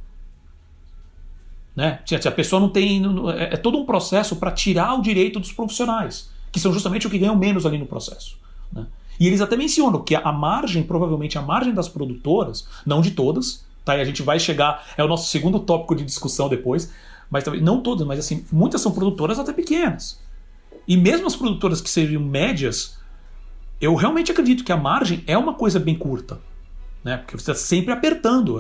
Né? A pessoa não tem. É, é todo um processo para tirar o direito dos profissionais, que são justamente o que ganham menos ali no processo. Né? E eles até mencionam que a margem, provavelmente a margem das produtoras, não de todas, tá? E a gente vai chegar, é o nosso segundo tópico de discussão depois, mas não todas, mas assim, muitas são produtoras até pequenas. E mesmo as produtoras que seriam médias, eu realmente acredito que a margem é uma coisa bem curta. Né? Porque você está sempre apertando.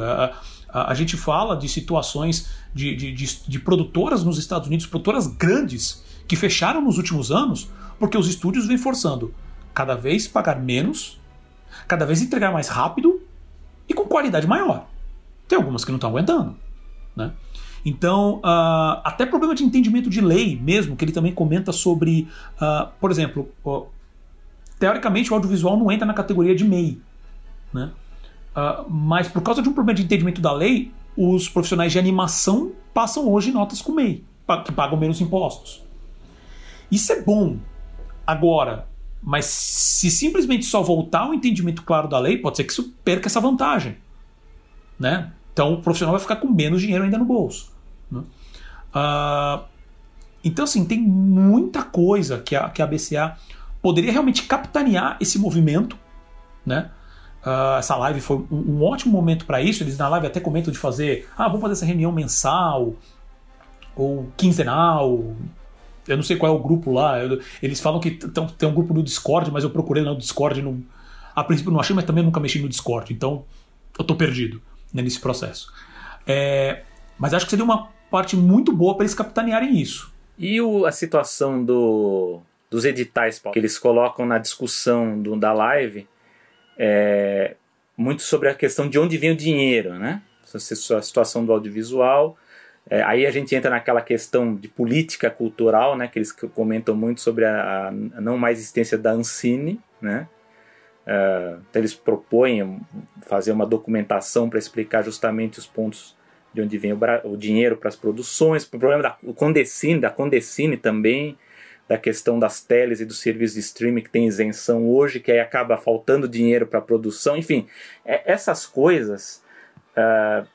A, a, gente fala de situações de, de, de, de produtoras nos Estados Unidos, produtoras grandes, que fecharam nos últimos anos, porque os estúdios vêm forçando cada vez pagar menos, cada vez entregar mais rápido e com qualidade maior. Tem algumas que não estão aguentando. Né? Então, uh, até problema de entendimento de lei mesmo, que ele também comenta sobre, uh, por exemplo, uh, teoricamente o audiovisual não entra na categoria de MEI, né? Mas por causa de um problema de entendimento da lei, os profissionais de animação passam hoje notas com MEI, que pagam menos impostos. Isso é bom. Agora, mas se simplesmente só voltar ao entendimento claro da lei, pode ser que isso perca essa vantagem. Né? Então o profissional vai ficar com menos dinheiro ainda no bolso. Né? Uh, então, assim, tem muita coisa que a, que a BCA poderia realmente capitanear esse movimento. Né? Uh, essa live foi um, um ótimo momento para isso. Eles na live até comentam de fazer, ah, vamos fazer essa reunião mensal ou quinzenal. Eu não sei qual é o grupo lá. Eu, eles falam que tem um grupo no Discord, mas eu procurei no Discord. Não, a princípio não achei, mas também nunca mexi no Discord. Então eu tô perdido né, nesse processo. É, mas acho que seria uma parte muito boa para eles capitanearem isso.
E o, a situação do, dos editais Paulo, que eles colocam na discussão do, da live é, muito sobre a questão de onde vem o dinheiro, né? A situação do audiovisual. É, aí a gente entra naquela questão de política cultural, né? Que eles comentam muito sobre a, a não mais existência da Ancine, né? Uh, então eles propõem fazer uma documentação para explicar justamente os pontos de onde vem o, o dinheiro para as produções, o problema da Condecine, da Condecine também, da questão das teles e dos serviços de streaming que tem isenção hoje, que aí acaba faltando dinheiro para produção, enfim, é, essas coisas uh,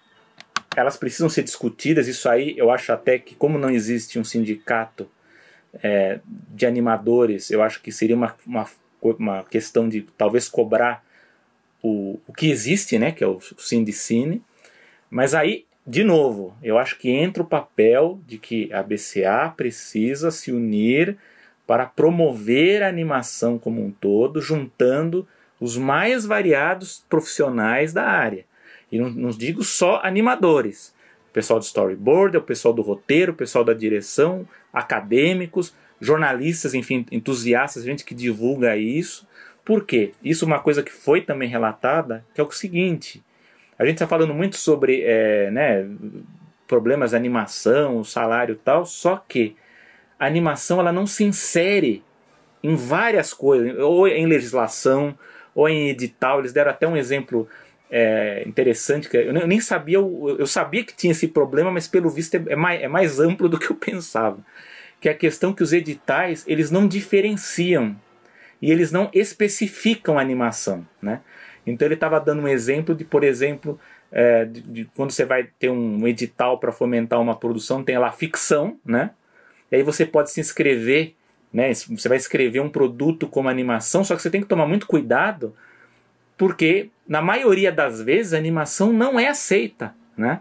elas precisam ser discutidas. Isso aí eu acho até que, como não existe um sindicato é, de animadores, eu acho que seria uma, uma, uma questão de talvez cobrar o, o que existe, né, que é o, o Sindicine, mas aí de novo, eu acho que entra o papel de que a BCA precisa se unir para promover a animação como um todo, juntando os mais variados profissionais da área. E não, não digo só animadores, o pessoal do storyboard, o pessoal do roteiro, o pessoal da direção, acadêmicos, jornalistas, enfim, entusiastas, gente que divulga isso. Por quê? Isso é uma coisa que foi também relatada, que é o seguinte: a gente está falando muito sobre é, né, problemas de animação, salário e tal, só que a animação ela não se insere em várias coisas, ou em legislação, ou em edital. Eles deram até um exemplo é, interessante, que eu nem sabia, eu, sabia que tinha esse problema, mas pelo visto é, é mais, é mais amplo do que eu pensava. Que é a questão que os editais eles não diferenciam e eles não especificam a animação. Né? Então ele estava dando um exemplo de, por exemplo, é, de, de, quando você vai ter um edital para fomentar uma produção, tem lá ficção, né? E aí você pode se inscrever, né? Você vai escrever um produto como animação, só que você tem que tomar muito cuidado, porque na maioria das vezes a animação não é aceita, né?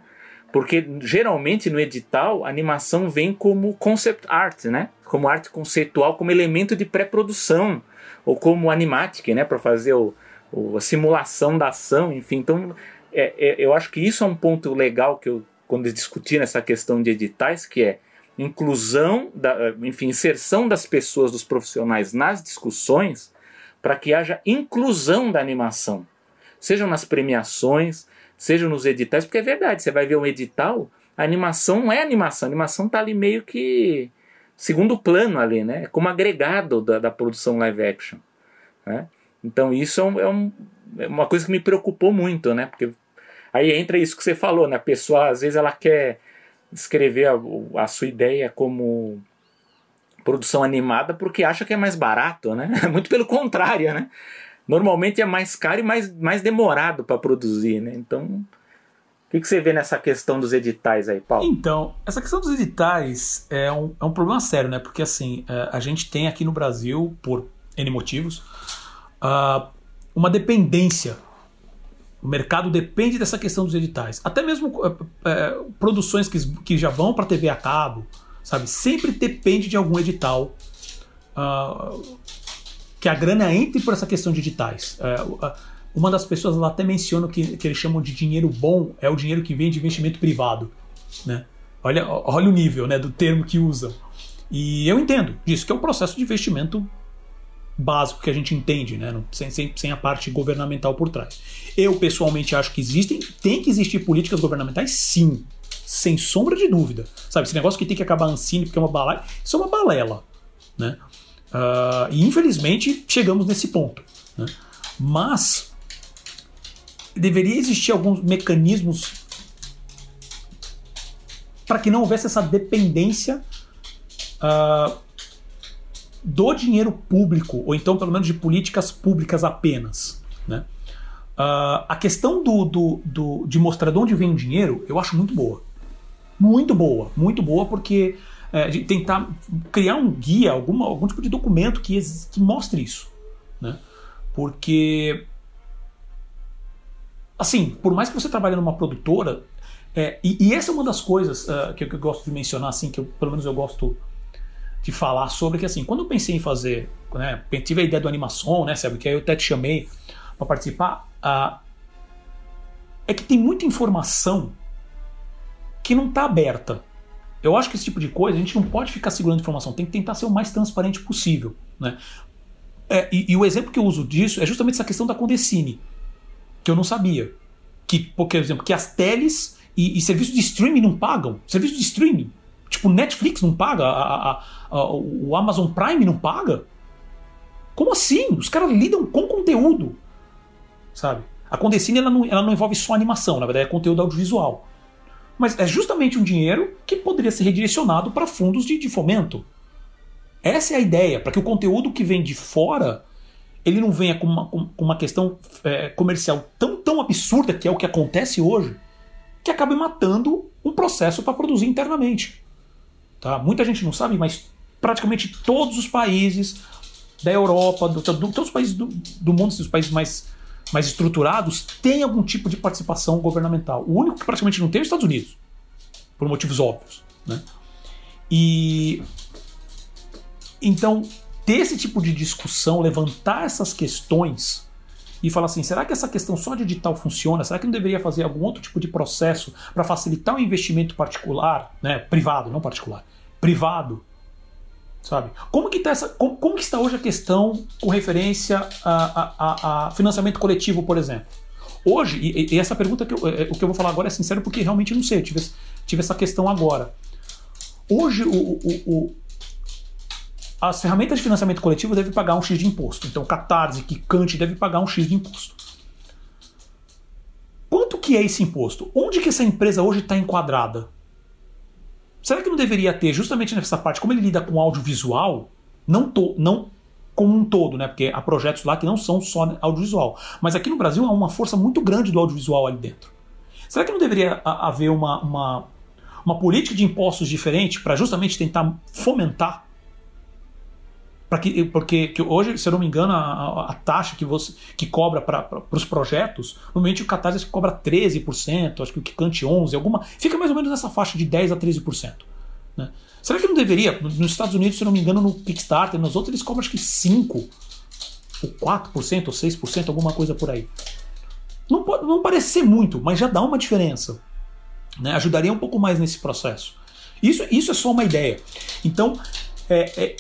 Porque geralmente no edital a animação vem como concept art, né? Como arte conceitual, como elemento de pré-produção, ou como animatic, né? Para fazer o, a simulação da ação, enfim. Então, é, é, eu acho que isso é um ponto legal que eu, quando discutir nessa questão de editais, que é inclusão, da, enfim, inserção das pessoas, dos profissionais nas discussões, para que haja inclusão da animação, sejam nas premiações, sejam nos editais, porque é verdade, você vai ver um edital, a animação não é animação, a animação está ali meio que segundo plano ali, né? É como agregado da, da produção live action, né? Então isso é, é, um, é, uma coisa que me preocupou muito, né? Porque aí entra isso que você falou, né? A pessoa às vezes ela quer escrever a, a sua ideia como produção animada porque acha que é mais barato, né? <laughs> Muito pelo contrário, né? Normalmente é mais caro e mais, mais demorado para produzir, né? Então O que, que, você vê nessa questão dos editais aí, Paulo?
Então, essa questão dos editais é um, é um problema sério, né? Porque assim, é, a gente tem aqui no Brasil, por N motivos, uma dependência. O mercado depende dessa questão dos editais. Até mesmo é, é, produções que, que já vão para TV a cabo, sabe? Sempre depende de algum edital. Uh, que a grana entre por essa questão de editais. Uh, uma das pessoas lá até menciona que, que eles chamam de dinheiro bom é o dinheiro que vem de investimento privado. Né? Olha, olha o nível né, do termo que usa. E eu entendo disso, que é um processo de investimento básico que a gente entende, né? sem, sem, sem a parte governamental por trás. Eu pessoalmente acho que existem, tem que existir políticas governamentais, sim, sem sombra de dúvida. Sabe, esse negócio que tem que acabar Ancine porque é uma balela, isso é uma balela. Né? Uh, e infelizmente chegamos nesse ponto. Né? Mas deveria existir alguns mecanismos para que não houvesse essa dependência uh, do dinheiro público, ou então pelo menos de políticas públicas apenas. Né? Uh, a questão do, do, do, de mostrar de onde vem o dinheiro eu acho muito boa. Muito boa, muito boa, porque é, de tentar criar um guia, alguma, algum tipo de documento que, que mostre isso. Né? Porque assim, por mais que você trabalhe numa produtora, é, e, e, essa é uma das coisas uh, que, que, eu gosto de mencionar, assim, que eu, pelo menos eu gosto de falar sobre, que assim, quando eu pensei em fazer, né, tive a ideia do animação, né, sabe, que aí eu até te chamei para participar, uh, é que tem muita informação que não está aberta. Eu acho que esse tipo de coisa a gente não pode ficar segurando informação, tem que tentar ser o mais transparente possível, né? É, e, e, o exemplo que eu uso disso é justamente essa questão da Condecine que eu não sabia. Que, por exemplo, que as teles e, e serviços de streaming não pagam. Serviço de streaming. Tipo, Netflix não paga, a, a, a, o Amazon Prime não paga. Como assim? Os caras lidam com conteúdo. Sabe? A Condecine ela não, ela não envolve só animação, na verdade é conteúdo audiovisual. Mas é justamente um dinheiro que poderia ser redirecionado para fundos de, de fomento. Essa é a ideia, para que o conteúdo que vem de fora ele não venha com uma, com uma questão é, comercial tão, tão absurda, que é o que acontece hoje, que acabe matando um processo para produzir internamente. Tá? Muita gente não sabe, mas praticamente todos os países da Europa, do, do, todos os países do, do mundo, os países mais, mais estruturados, têm algum tipo de participação governamental. O único que praticamente não tem é os Estados Unidos, por motivos óbvios. Né? E então ter esse tipo de discussão, levantar essas questões e falar assim: será que essa questão só de edital funciona? Será que não deveria fazer algum outro tipo de processo para facilitar o investimento particular, né, privado, não particular, privado? Sabe? Como que, tá essa, como, como que está hoje a questão com referência a, a, a financiamento coletivo, por exemplo? Hoje, e, e essa pergunta que eu, é, o que eu vou falar agora é sincero porque realmente não sei, eu tive, tive essa questão agora. Hoje, o, o, o as ferramentas de financiamento coletivo devem pagar um X de imposto. Então, Catarse, Kikante deve pagar um X de imposto. Quanto que é esse imposto? Onde que essa empresa hoje está enquadrada? Será que não deveria ter, justamente nessa parte, como ele lida com audiovisual, não, to, não como um todo, né? Porque há projetos lá que não são só audiovisual. Mas aqui no Brasil há uma força muito grande do audiovisual ali dentro. Será que não deveria haver uma, uma, uma política de impostos diferente para justamente tentar fomentar para que porque que hoje se eu não me engano a, a, taxa que você que cobra para os projetos normalmente o Catarse cobra 13% acho que o Kikante 11 alguma fica mais ou menos nessa faixa de 10 a 13% né? será que não deveria nos Estados Unidos se eu não me engano no Kickstarter nos outros eles cobram acho que 5 ou 4% ou 6% alguma coisa por aí não, pode, não parece ser muito mas já dá uma diferença né? ajudaria um pouco mais nesse processo isso, isso é só uma ideia então é, é,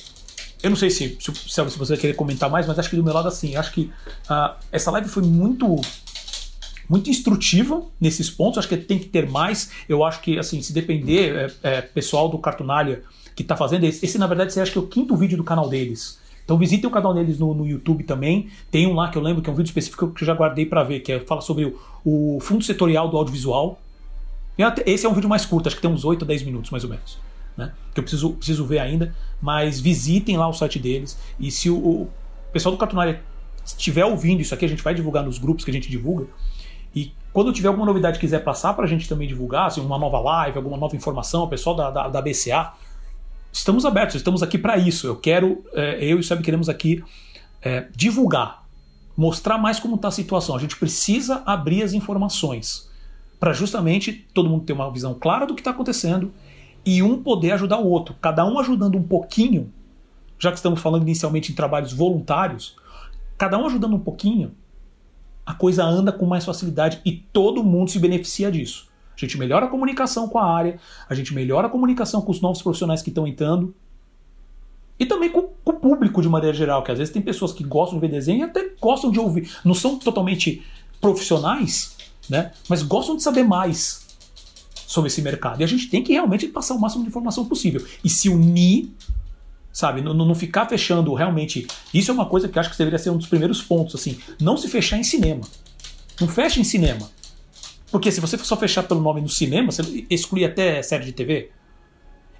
eu não sei se, se, se você querer comentar mais, mas acho que do meu lado, assim, acho que uh, essa live foi muito muito instrutiva nesses pontos. Acho que tem que ter mais. Eu acho que, assim, se depender, é, é, pessoal do Cartunália que está fazendo, esse, esse, na verdade, você acha que é o quinto vídeo do canal deles. Então visitem o canal deles no, no, YouTube também. Tem um lá que eu lembro que é um vídeo específico que eu já guardei para ver, que é, fala sobre o, o fundo setorial do audiovisual. Esse é um vídeo mais curto, acho que tem uns 8 a 10 minutos, mais ou menos né? Que eu preciso, preciso ver ainda. Mas visitem lá o site deles. E se o, o pessoal do Cartunária estiver ouvindo isso aqui, a gente vai divulgar nos grupos que a gente divulga. E quando tiver alguma novidade quiser passar para a gente também divulgar, assim, uma nova live, alguma nova informação, o pessoal da, da, da BCA, estamos abertos, estamos aqui para isso. Eu quero, é, eu e o Seb queremos aqui é, divulgar, mostrar mais como está a situação. A gente precisa abrir as informações para justamente todo mundo ter uma visão clara do que está acontecendo e um poder ajudar o outro. Cada um ajudando um pouquinho, já que estamos falando inicialmente em trabalhos voluntários, cada um ajudando um pouquinho, a coisa anda com mais facilidade e todo mundo se beneficia disso. A gente melhora a comunicação com a área, a gente melhora a comunicação com os novos profissionais que estão entrando e também com, com, o público de maneira geral, que às vezes tem pessoas que gostam de ver desenho e até gostam de ouvir. Não são totalmente profissionais, né? Mas gostam de saber mais sobre esse mercado. E a gente tem que realmente passar o máximo de informação possível. E se unir, sabe? Não, não ficar fechando realmente. Isso é uma coisa que acho que deveria ser um dos primeiros pontos, assim. Não se fechar em cinema. Não fecha em cinema. Porque se você só fechar pelo nome no cinema, você exclui até série de TV.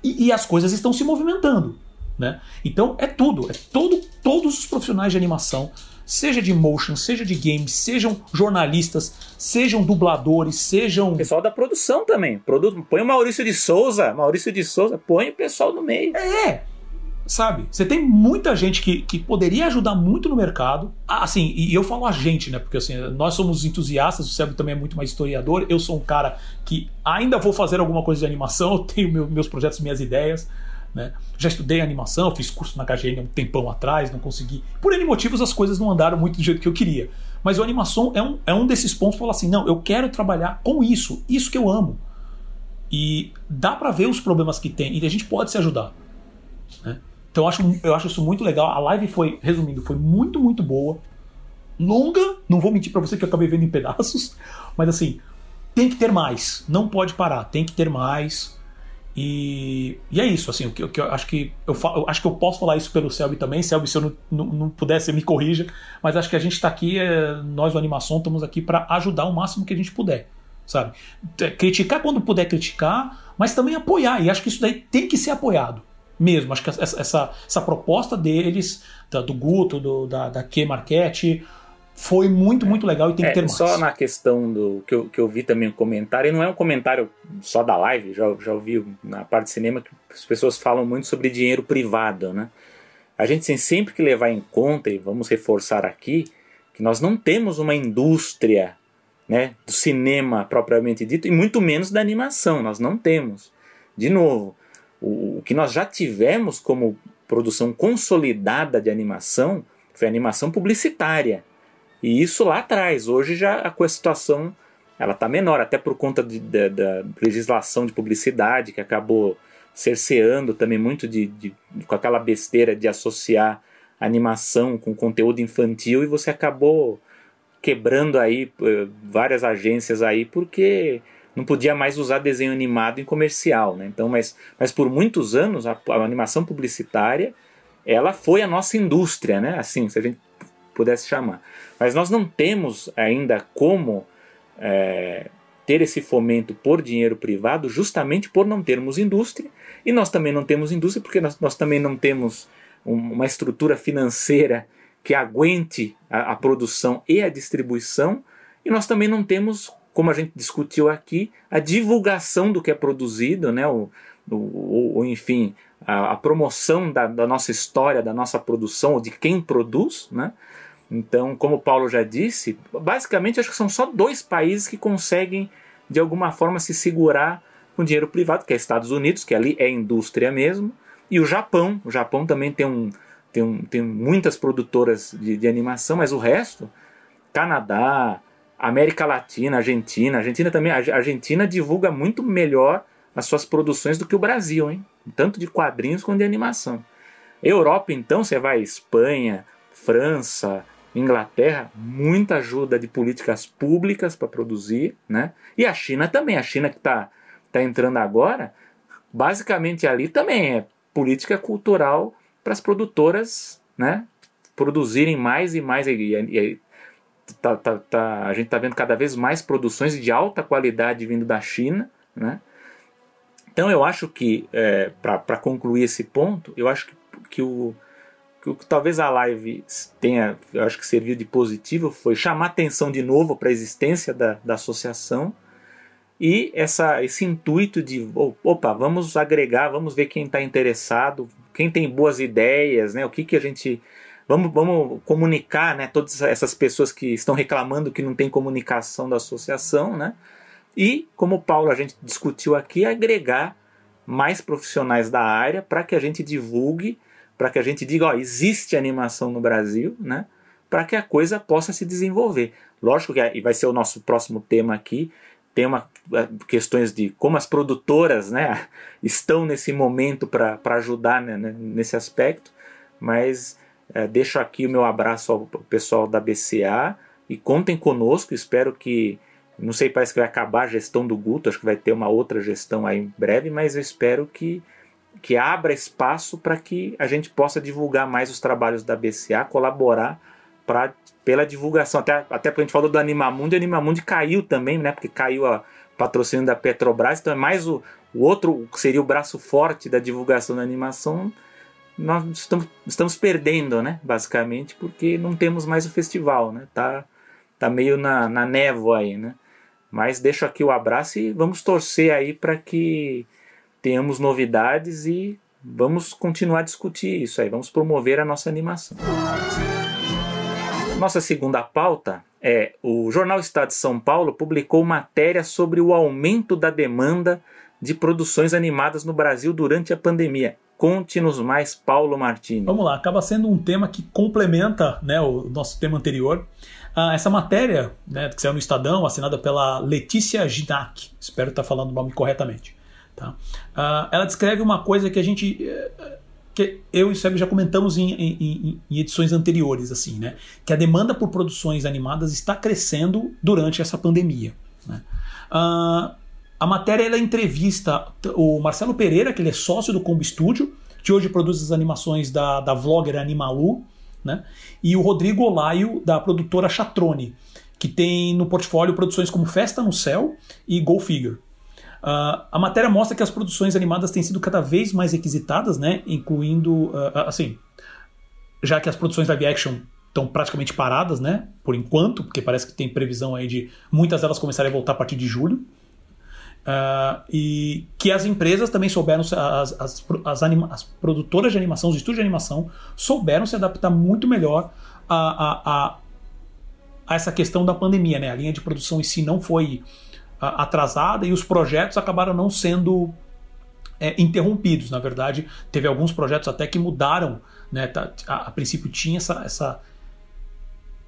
E, e as coisas estão se movimentando. Né? Então é tudo, é todo, todos os profissionais de animação, seja de motion, seja de games, sejam jornalistas, sejam dubladores, sejam.
Pessoal da produção também. Produ... Põe o Maurício de Souza, Maurício de Souza, põe o pessoal no meio.
É, sabe? Você tem muita gente que, que poderia ajudar muito no mercado. Ah, assim, e eu falo a gente, né? Porque assim, nós somos entusiastas, o Sérgio também é muito mais historiador. Eu sou um cara que ainda vou fazer alguma coisa de animação, <laughs> eu tenho meu, meus projetos, minhas ideias. Né? Já estudei animação, fiz curso na KGN há um tempão atrás, não consegui. Por N motivos as coisas não andaram muito do jeito que eu queria. Mas o animação é um, é um desses pontos para falar assim: não, eu quero trabalhar com isso, isso que eu amo. E dá para ver os problemas que tem e a gente pode se ajudar. Né? Então eu acho, eu acho isso muito legal. A live foi, resumindo, foi muito, muito boa. Longa, não vou mentir para você que eu acabei vendo em pedaços, mas assim, tem que ter mais. Não pode parar, tem que ter mais. E, e é isso, assim, o que, o que eu acho que eu, eu, acho que eu posso falar isso pelo Selby também. Selby, se eu não, não, não pudesse, me corrija. Mas acho que a gente está aqui, é, nós do Animação, estamos aqui para ajudar o máximo que a gente puder, sabe? Criticar quando puder criticar, mas também apoiar. E acho que isso daí tem que ser apoiado mesmo. Acho que essa, essa, essa proposta deles, da, do Guto, do, da, da Q Marquette, foi muito, muito legal e tem é, que ter mais.
Só na questão do que eu, que eu vi também um comentário, e não é um comentário só da live, já, já ouvi na parte de cinema que as pessoas falam muito sobre dinheiro privado, né? A gente tem sempre que levar em conta, e vamos reforçar aqui, que nós não temos uma indústria né, do cinema propriamente dito, e muito menos da animação, nós não temos. De novo, o, o que nós já tivemos como produção consolidada de animação foi animação publicitária. E isso lá atrás. Hoje já a situação ela está menor, até por conta de, de, da legislação de publicidade que acabou cerceando também muito de, de, com aquela besteira de associar animação com conteúdo infantil e você acabou quebrando aí eh, várias agências aí porque não podia mais usar desenho animado em comercial, né? Então, mas, mas por muitos anos a, a, animação publicitária ela foi a nossa indústria, né? Assim, se a gente pudesse chamar. Mas nós não temos ainda como é, ter esse fomento por dinheiro privado, justamente por não termos indústria. E nós também não temos indústria porque nós, nós também não temos uma estrutura financeira que aguente a, a produção e a distribuição. E nós também não temos como a gente discutiu aqui, a divulgação do que é produzido, né, o, o, o enfim, a, a promoção da, da, nossa história, da nossa produção, ou de quem produz. Né? Então, como o Paulo já disse, basicamente acho que são só dois países que conseguem, de alguma forma, se segurar com dinheiro privado, que é Estados Unidos, que ali é indústria mesmo, e o Japão. O Japão também tem, um, tem, um, tem muitas produtoras de, de animação, mas o resto, Canadá, América Latina, Argentina. Argentina também. A Argentina divulga muito melhor as suas produções do que o Brasil, hein? Tanto de quadrinhos quanto de animação. Europa, então, você vai Espanha, França, Inglaterra, muita ajuda de políticas públicas para produzir, né? E a China também. A China que está tá entrando agora, basicamente ali também é política cultural para as produtoras, né? Produzirem mais e mais. E, e, tá, tá, tá, a gente está vendo cada vez mais produções de alta qualidade vindo da China. Né? Então eu acho que, é, para concluir esse ponto, eu acho que, que o, o que talvez a live tenha, eu acho que serviu de positivo, foi chamar atenção de novo para a existência da, da associação e essa, esse intuito de, opa, vamos agregar, vamos ver quem está interessado, quem tem boas ideias, né? O que, que a gente vamos, vamos comunicar, né? Todas essas pessoas que estão reclamando que não tem comunicação da associação, né? E, como o Paulo a gente discutiu aqui, agregar mais profissionais da área para que a gente divulgue, para que a gente diga, ó, existe animação no Brasil, né? Para que a coisa possa se desenvolver. Lógico que e vai ser o nosso próximo tema aqui, tem uma, é, questões de como as produtoras né, <laughs> estão nesse momento para ajudar né, né, nesse aspecto, mas é, deixo aqui o meu abraço ao pessoal da BCA e contem conosco. Espero que, não sei, parece que vai acabar a gestão do Guto, acho que vai ter uma outra gestão aí em breve, mas eu espero que, que abra espaço para que a gente possa divulgar mais os trabalhos da BCA, colaborar pra, pela divulgação. Até, até porque a gente falou do Animamundi, o Animamundi caiu também, né? Porque caiu a patrocínio da Petrobras, então é mais o, o outro, que seria o braço forte da divulgação da animação nós estamos, estamos perdendo, né? Basicamente, porque não temos mais o festival, né? Tá, tá meio na, na névoa aí, né? Mas deixo aqui o abraço e vamos torcer aí para que tenhamos novidades e vamos continuar a discutir isso aí. Vamos promover a nossa animação. Nossa segunda pauta é o Jornal Estado de São Paulo publicou matéria sobre o aumento da demanda de produções animadas no Brasil durante a pandemia. Conte-nos mais, Paulo Martins.
Vamos lá, acaba sendo um tema que complementa né, o nosso tema anterior. Ah, essa matéria, né, que saiu no Estadão, assinada pela Letícia Ginac, espero estar falando o nome corretamente. Tá? Ah, ela descreve uma coisa que a gente. Eh, que eu e o Sérgio já comentamos em, em, em, edições anteriores, assim, né? Que a demanda por produções animadas está crescendo durante essa pandemia. Né? Ah, a matéria ela entrevista o Marcelo Pereira, que ele é sócio do Combo Studio, que hoje produz as animações da, da vlogger Animalu, né? e o Rodrigo Olaio, da produtora Chatrone, que tem no portfólio produções como Festa no Céu e Go Figure. Uh, a matéria mostra que as produções animadas têm sido cada vez mais requisitadas, né? incluindo, uh, assim, já que as produções live action estão praticamente paradas, né? por enquanto, porque parece que tem previsão aí de muitas delas começarem a voltar a partir de julho. Uh, e que as empresas também souberam, as, as, as, anima, as, produtoras de animação, os estúdios de animação, souberam se adaptar muito melhor a, a, a, a essa questão da pandemia. Né? A linha de produção em si não foi atrasada e os projetos acabaram não sendo é, interrompidos. Na verdade, teve alguns projetos até que mudaram. Né? Tá, a, a princípio tinha essa, essa.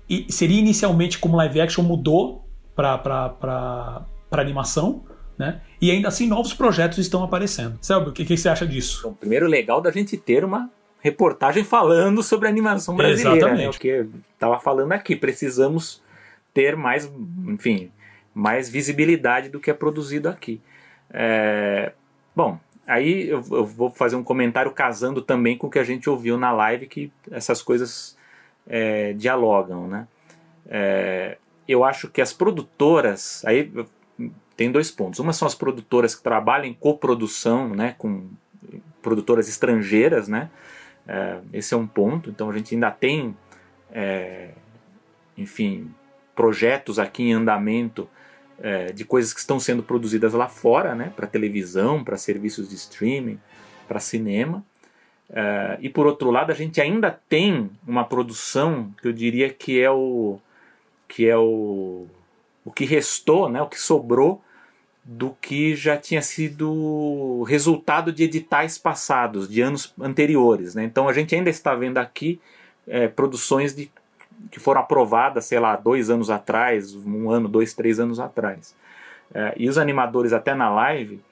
E seria inicialmente como live action, mudou para animação né? E ainda assim, novos projetos estão aparecendo. Selby, o que, que, você acha disso?
Bom, primeiro, legal da gente ter uma reportagem falando sobre animação brasileira. Né? Exatamente. Né? Porque estava falando aqui, precisamos ter mais, enfim, mais visibilidade do que é produzido aqui. É, bom, aí eu, eu, vou fazer um comentário casando também com o que a gente ouviu na live, que essas coisas é, dialogam, né? É, eu acho que as produtoras, aí tem dois pontos. Uma são as produtoras que trabalham em coprodução né, com produtoras estrangeiras, né? É, esse é um ponto. Então a gente ainda tem, é, enfim, projetos aqui em andamento é, de coisas que estão sendo produzidas lá fora, né? Para televisão, para serviços de streaming, para cinema. É, e por outro lado, a gente ainda tem uma produção que eu diria que é o que é o, o que restou, né? O que sobrou do que já tinha sido resultado de editais passados, de anos anteriores. Né? Então a gente ainda está vendo aqui é, produções de, que foram aprovadas, sei lá, dois anos atrás, um ano, dois, três anos atrás. É, e os animadores, até na live,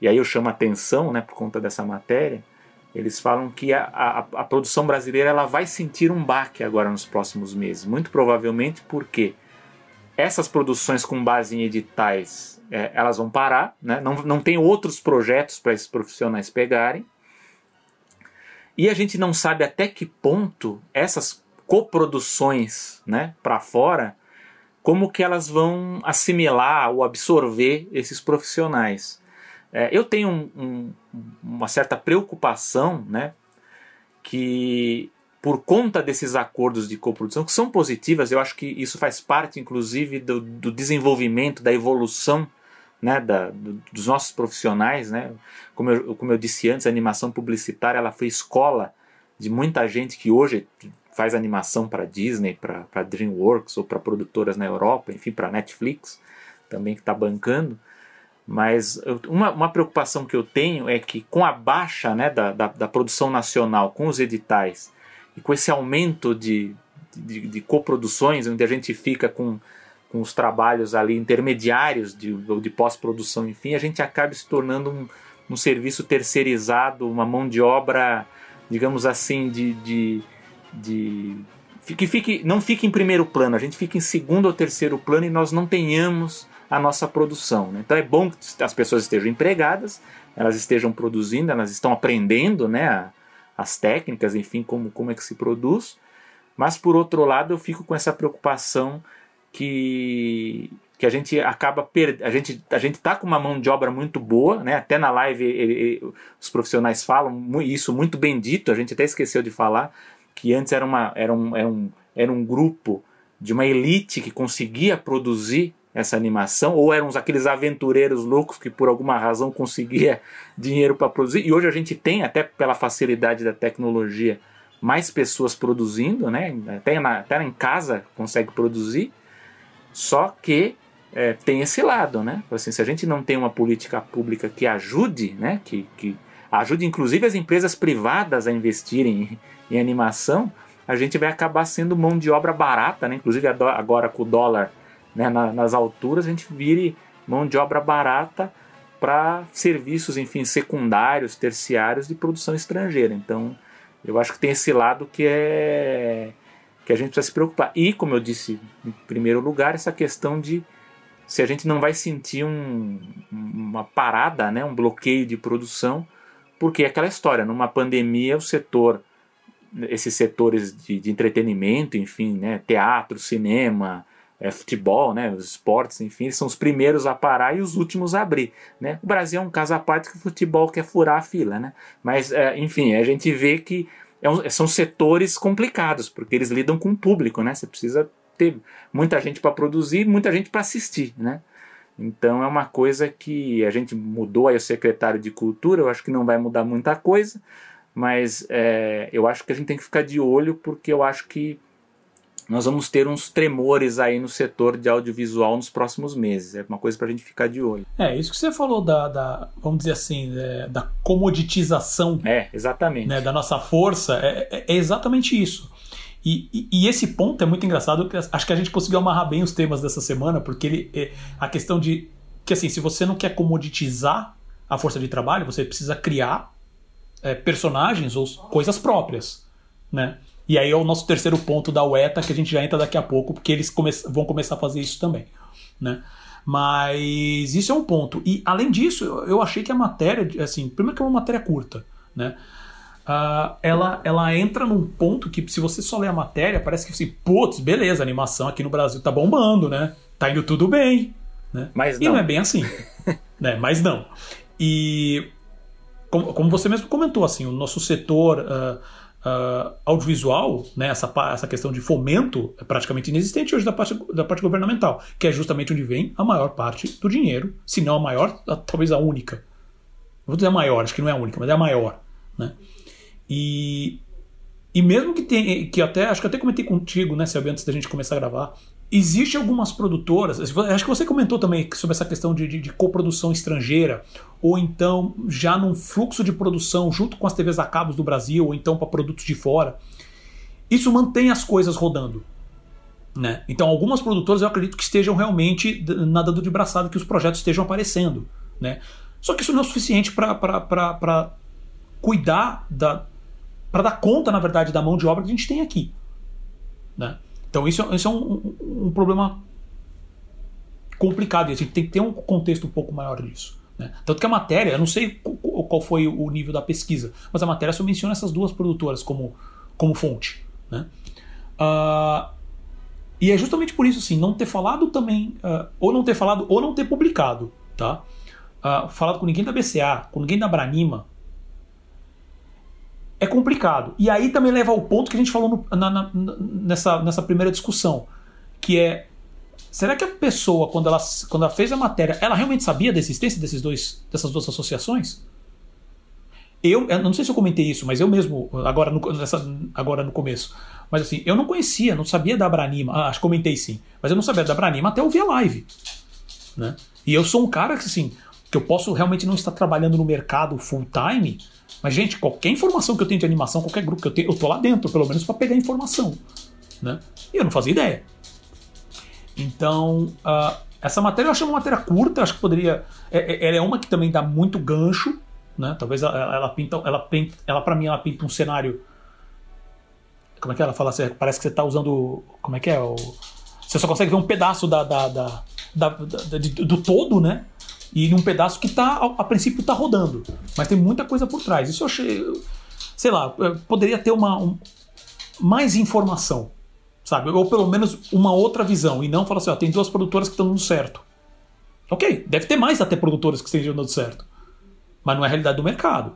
e aí eu chamo a atenção né, por conta dessa matéria, eles falam que a, a, a produção brasileira ela vai sentir um baque agora nos próximos meses. Muito provavelmente porque essas produções com base em editais é, elas vão parar, né? não, não tem outros projetos para esses profissionais pegarem. E a gente não sabe até que ponto essas coproduções né, para fora, como que elas vão assimilar ou absorver esses profissionais. É, eu tenho um, um, uma certa preocupação né, que por conta desses acordos de coprodução, que são positivas, eu acho que isso faz parte, inclusive, do, do desenvolvimento, da evolução né, da, do, dos nossos profissionais. Né? Como, eu, como eu disse antes, a animação publicitária ela foi escola de muita gente que hoje faz animação para Disney, para DreamWorks ou para produtoras na Europa, enfim, para Netflix também que está bancando. Mas eu, uma, uma preocupação que eu tenho é que com a baixa né, da, da, da produção nacional, com os editais e com esse aumento de, de, de coproduções, onde a gente fica com, com os trabalhos ali intermediários de, de pós-produção, enfim, a gente acaba se tornando um, um serviço terceirizado, uma mão de obra, digamos assim, de, de, de que fique, não fique em primeiro plano, a gente fica em segundo ou terceiro plano e nós não tenhamos a nossa produção. Né? Então é bom que as pessoas estejam empregadas, elas estejam produzindo, elas estão aprendendo né, as técnicas, enfim, como, como é que se produz. Mas por outro lado, eu fico com essa preocupação que, que a gente acaba perdendo. A gente a gente está com uma mão de obra muito boa, né? Até na live ele, ele, os profissionais falam isso muito bem dito. A gente até esqueceu de falar que antes era uma era um, era um, era um grupo de uma elite que conseguia produzir essa animação, ou eram aqueles aventureiros loucos que por alguma razão conseguia <laughs> dinheiro para produzir. E hoje a gente tem, até pela facilidade da tecnologia, mais pessoas produzindo, né? até, na, até em casa consegue produzir, só que é, tem esse lado, né? Assim, se a gente não tem uma política pública que ajude, né? que, que ajude inclusive as empresas privadas a investirem em, animação, a gente vai acabar sendo mão de obra barata, né? inclusive agora com o dólar né, na, nas alturas, a gente vire mão de obra barata para serviços, enfim, secundários, terciários de produção estrangeira. Então, eu acho que tem esse lado que é que a gente precisa se preocupar. E, como eu disse, em primeiro lugar, essa questão de se a gente não vai sentir um, uma parada, né, um bloqueio de produção, porque é aquela história, numa pandemia o setor, esses setores de, de entretenimento, enfim, né, teatro, cinema, é, futebol, né, os esportes, enfim, são os primeiros a parar e os últimos a abrir. Né? O Brasil é um caso à parte que o futebol quer furar a fila, né? mas, é, enfim, a gente vê que é um, são setores complicados, porque eles lidam com o público, né? você precisa ter muita gente para produzir muita gente para assistir. Né? Então é uma coisa que a gente mudou aí o secretário de cultura, eu acho que não vai mudar muita coisa, mas é, eu acho que a gente tem que ficar de olho, porque eu acho que nós vamos ter uns tremores aí no setor de audiovisual nos próximos meses. É uma coisa para a gente ficar de olho.
É, isso que você falou da, da vamos dizer assim, é, da comoditização.
É, exatamente.
Né, da nossa força, é, é, é exatamente isso. E, e, e, esse ponto é muito engraçado, porque acho que a gente conseguiu amarrar bem os temas dessa semana, porque ele, é, a questão de que assim, se você não quer comoditizar a força de trabalho, você precisa criar é, personagens ou coisas próprias, né? E aí é o nosso terceiro ponto da UETA, que a gente já entra daqui a pouco, porque eles come vão começar a fazer isso também. Né? Mas isso é um ponto. E além disso, eu achei que a matéria, assim, primeiro que é uma matéria curta, né? Uh, ela, ela entra num ponto que, se você só ler a matéria, parece que assim, putz, beleza, a animação aqui no Brasil tá bombando, né? Tá indo tudo bem. Né?
Mas
não. E não é bem assim. <laughs> né? Mas não. E como, como você mesmo comentou, assim, o nosso setor. Uh, uh, audiovisual, né, essa, essa questão de fomento é praticamente inexistente hoje da parte, da parte governamental, que é justamente onde vem a maior parte do dinheiro, se não a maior, talvez a única. Vou dizer a maior, acho que não é a única, mas é a maior. Né? E, e mesmo que tenha, que até, acho que até comentei contigo, né, Selby, antes da gente começar a gravar, Existem algumas produtoras, acho que você comentou também sobre essa questão de, de, de, coprodução estrangeira, ou então já num fluxo de produção junto com as TVs a cabos do Brasil, ou então para produtos de fora. Isso mantém as coisas rodando. Né? Então, algumas produtoras eu acredito que estejam realmente nadando de braçada, que os projetos estejam aparecendo. Né? Só que isso não é suficiente para cuidar da. para dar conta, na verdade, da mão de obra que a gente tem aqui. Né? Então isso, isso é um, um, problema complicado e a gente tem que ter um contexto um pouco maior disso. Né? Tanto que a matéria, eu não sei qual foi o nível da pesquisa, mas a matéria só menciona essas duas produtoras como, como fonte. Né? Uh, e é justamente por isso, assim, não ter falado também, uh, ou não ter falado, ou não ter publicado, tá? Uh, falado com ninguém da BCA, com ninguém da Branima, é complicado. E aí também leva ao ponto que a gente falou no, na, na, nessa, nessa primeira discussão, que é será que a pessoa, quando ela, quando ela fez a matéria, ela realmente sabia da existência desses dois, dessas duas associações? Eu, eu não sei se eu comentei isso, mas eu mesmo, agora no, nessa, agora no começo, mas assim, eu não conhecia, não sabia da Abranima, ah, acho que comentei sim, mas eu não sabia da Abranima até ouvir a live. Né? E eu sou um cara que, assim, que eu posso realmente não estar trabalhando no mercado full time, mas, gente, qualquer informação que eu tenho de animação, qualquer grupo que eu tenho, eu tô lá dentro, pelo menos para pegar informação. Né? E eu não fazia ideia. Então, uh, essa matéria eu achei uma matéria curta, acho que poderia. É, é, ela é uma que também dá muito gancho, né? Talvez ela, ela pinta, ela pinta, ela para mim ela pinta um cenário. Como é que ela fala? Parece que você está usando, como é que é? O, você só consegue ver um pedaço da, da, da, da, do todo, né? E um pedaço que tá, a, princípio está rodando, mas tem muita coisa por trás. Isso eu achei, sei lá, poderia ter uma um, mais informação, sabe? Ou pelo menos uma outra visão e não falar assim, ó, tem duas produtoras que estão dando certo. Ok, deve ter mais até produtoras que estejam dando certo, mas não é a realidade do mercado,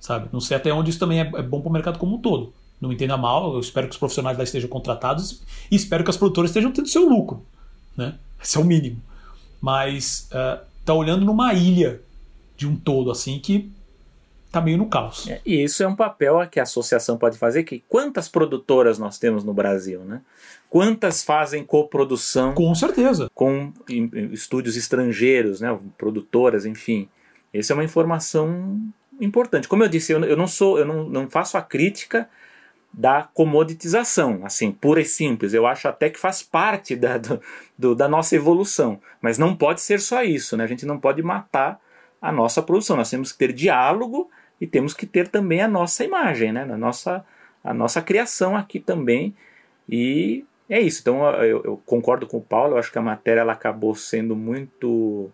sabe? Não sei até onde isso também é, é bom para o mercado como um todo. Não me entenda mal, eu espero que os profissionais lá estejam contratados e espero que as produtoras estejam tendo seu lucro, né? Esse é o mínimo. Mas uh, tá olhando numa ilha de um todo assim que tá meio no caos.
É, e isso é um papel que a associação pode fazer, que quantas produtoras nós temos no Brasil, né? Quantas fazem coprodução?
Com certeza.
Com estúdios estrangeiros, né? Produtoras, enfim. Essa é uma informação importante. Como eu disse, eu, eu não sou, eu não, não faço a crítica da comoditização, assim, pura e simples. Eu acho até que faz parte da, do, da nossa evolução. Mas não pode ser só isso, né? A gente não pode matar a nossa produção. Nós temos que ter diálogo e temos que ter também a nossa imagem, né? A nossa, a nossa criação aqui também. E é isso. Então eu, eu concordo com o Paulo, eu acho que a matéria ela acabou sendo muito.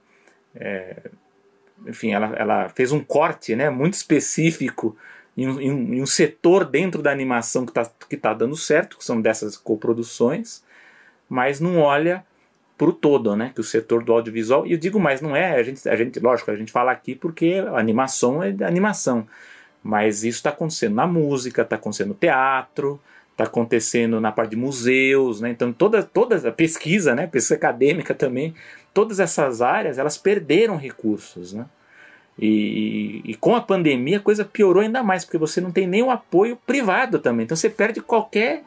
É, enfim, ela, ela fez um corte né, muito específico em um, em um setor dentro da animação que está que tá dando certo, que são dessas coproduções, mas não olha para o todo, né? Que o setor do audiovisual, e eu digo mais, não é, a gente, a gente, lógico, a gente fala aqui porque animação é animação, mas isso está acontecendo na música, está acontecendo no teatro, está acontecendo na parte de museus, né? Então toda, toda a pesquisa, né? Pesquisa acadêmica também, todas essas áreas elas perderam recursos, né? E, e, com a pandemia a coisa piorou ainda mais, porque você não tem o apoio privado também. Então você perde qualquer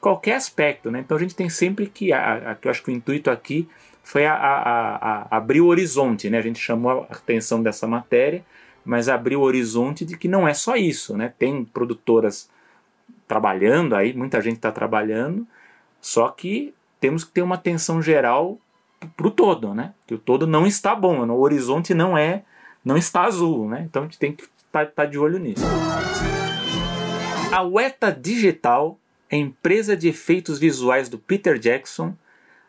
qualquer aspecto. Né? Então a gente tem sempre que. A, a, eu acho que o intuito aqui foi a, a, abrir o horizonte. Né? A gente chamou a atenção dessa matéria, mas abrir o horizonte de que não é só isso. Né? Tem produtoras trabalhando aí, muita gente está trabalhando, só que temos que ter uma atenção geral para o todo, né? Que o todo não está bom, o horizonte não é, não está azul, né? Então a gente tem que estar tá, tá de olho nisso. A Weta Digital empresa de efeitos visuais do Peter Jackson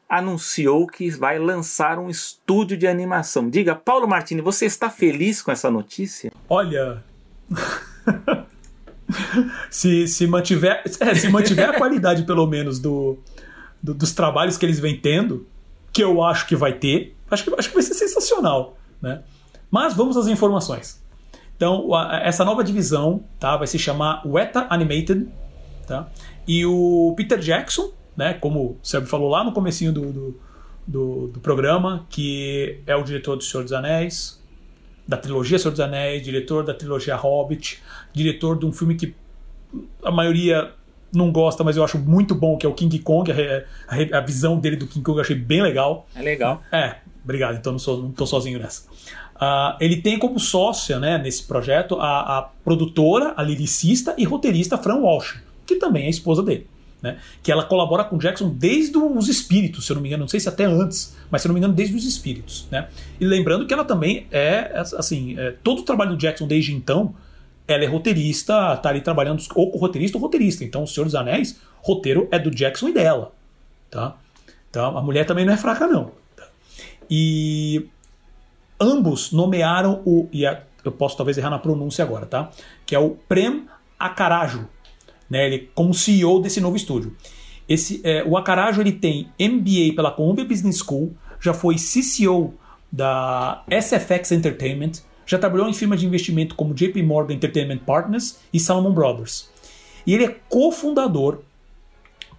anunciou que vai lançar um estúdio de animação. Diga, Paulo Martini, você está feliz com essa notícia?
Olha. <laughs> se, se, mantiver, é, se mantiver a qualidade, pelo menos, do, do, dos trabalhos que eles vêm tendo, que eu acho que vai ter, acho que, acho que vai ser sensacional. Né? Mas vamos às informações. Então, a, essa nova divisão tá, vai se chamar Weta Animated. Tá? E o Peter Jackson, né, como o Sérgio falou lá no comecinho do, do, do, do programa, que é o diretor do Senhor dos Anéis, da trilogia Senhor dos Anéis, diretor da trilogia Hobbit, diretor de um filme que a maioria não gosta, mas eu acho muito bom, que é o King Kong. A, a, a, visão dele do King Kong eu achei bem legal.
É legal.
É, obrigado. Então não, sou, não tô sozinho nessa. Uh, ele tem como sócia né, nesse projeto a, a produtora, a liricista e roteirista Fran Walsh que também é esposa dele. Né? Que ela colabora com Jackson desde os espíritos, se eu não me engano, não sei se até antes, mas se eu não me engano, desde os espíritos. Né? E lembrando que ela também é, assim, é, todo o trabalho do Jackson desde então, ela é roteirista, tá ali trabalhando ou com roteirista ou roteirista. Então, O Senhor dos Anéis, roteiro é do Jackson e dela. Tá? Então, a mulher também não é fraca, não. Tá? E ambos nomearam o. E eu posso talvez errar na pronúncia agora, tá? Que é o Prem Acaraju né? Ele como CEO desse novo estúdio. Esse, é, o Acarajo ele tem MBA pela Columbia Business School, já foi CCO da SFX Entertainment, já trabalhou em firmas de investimento como JP Morgan Entertainment Partners e Salomon Brothers. E ele é cofundador,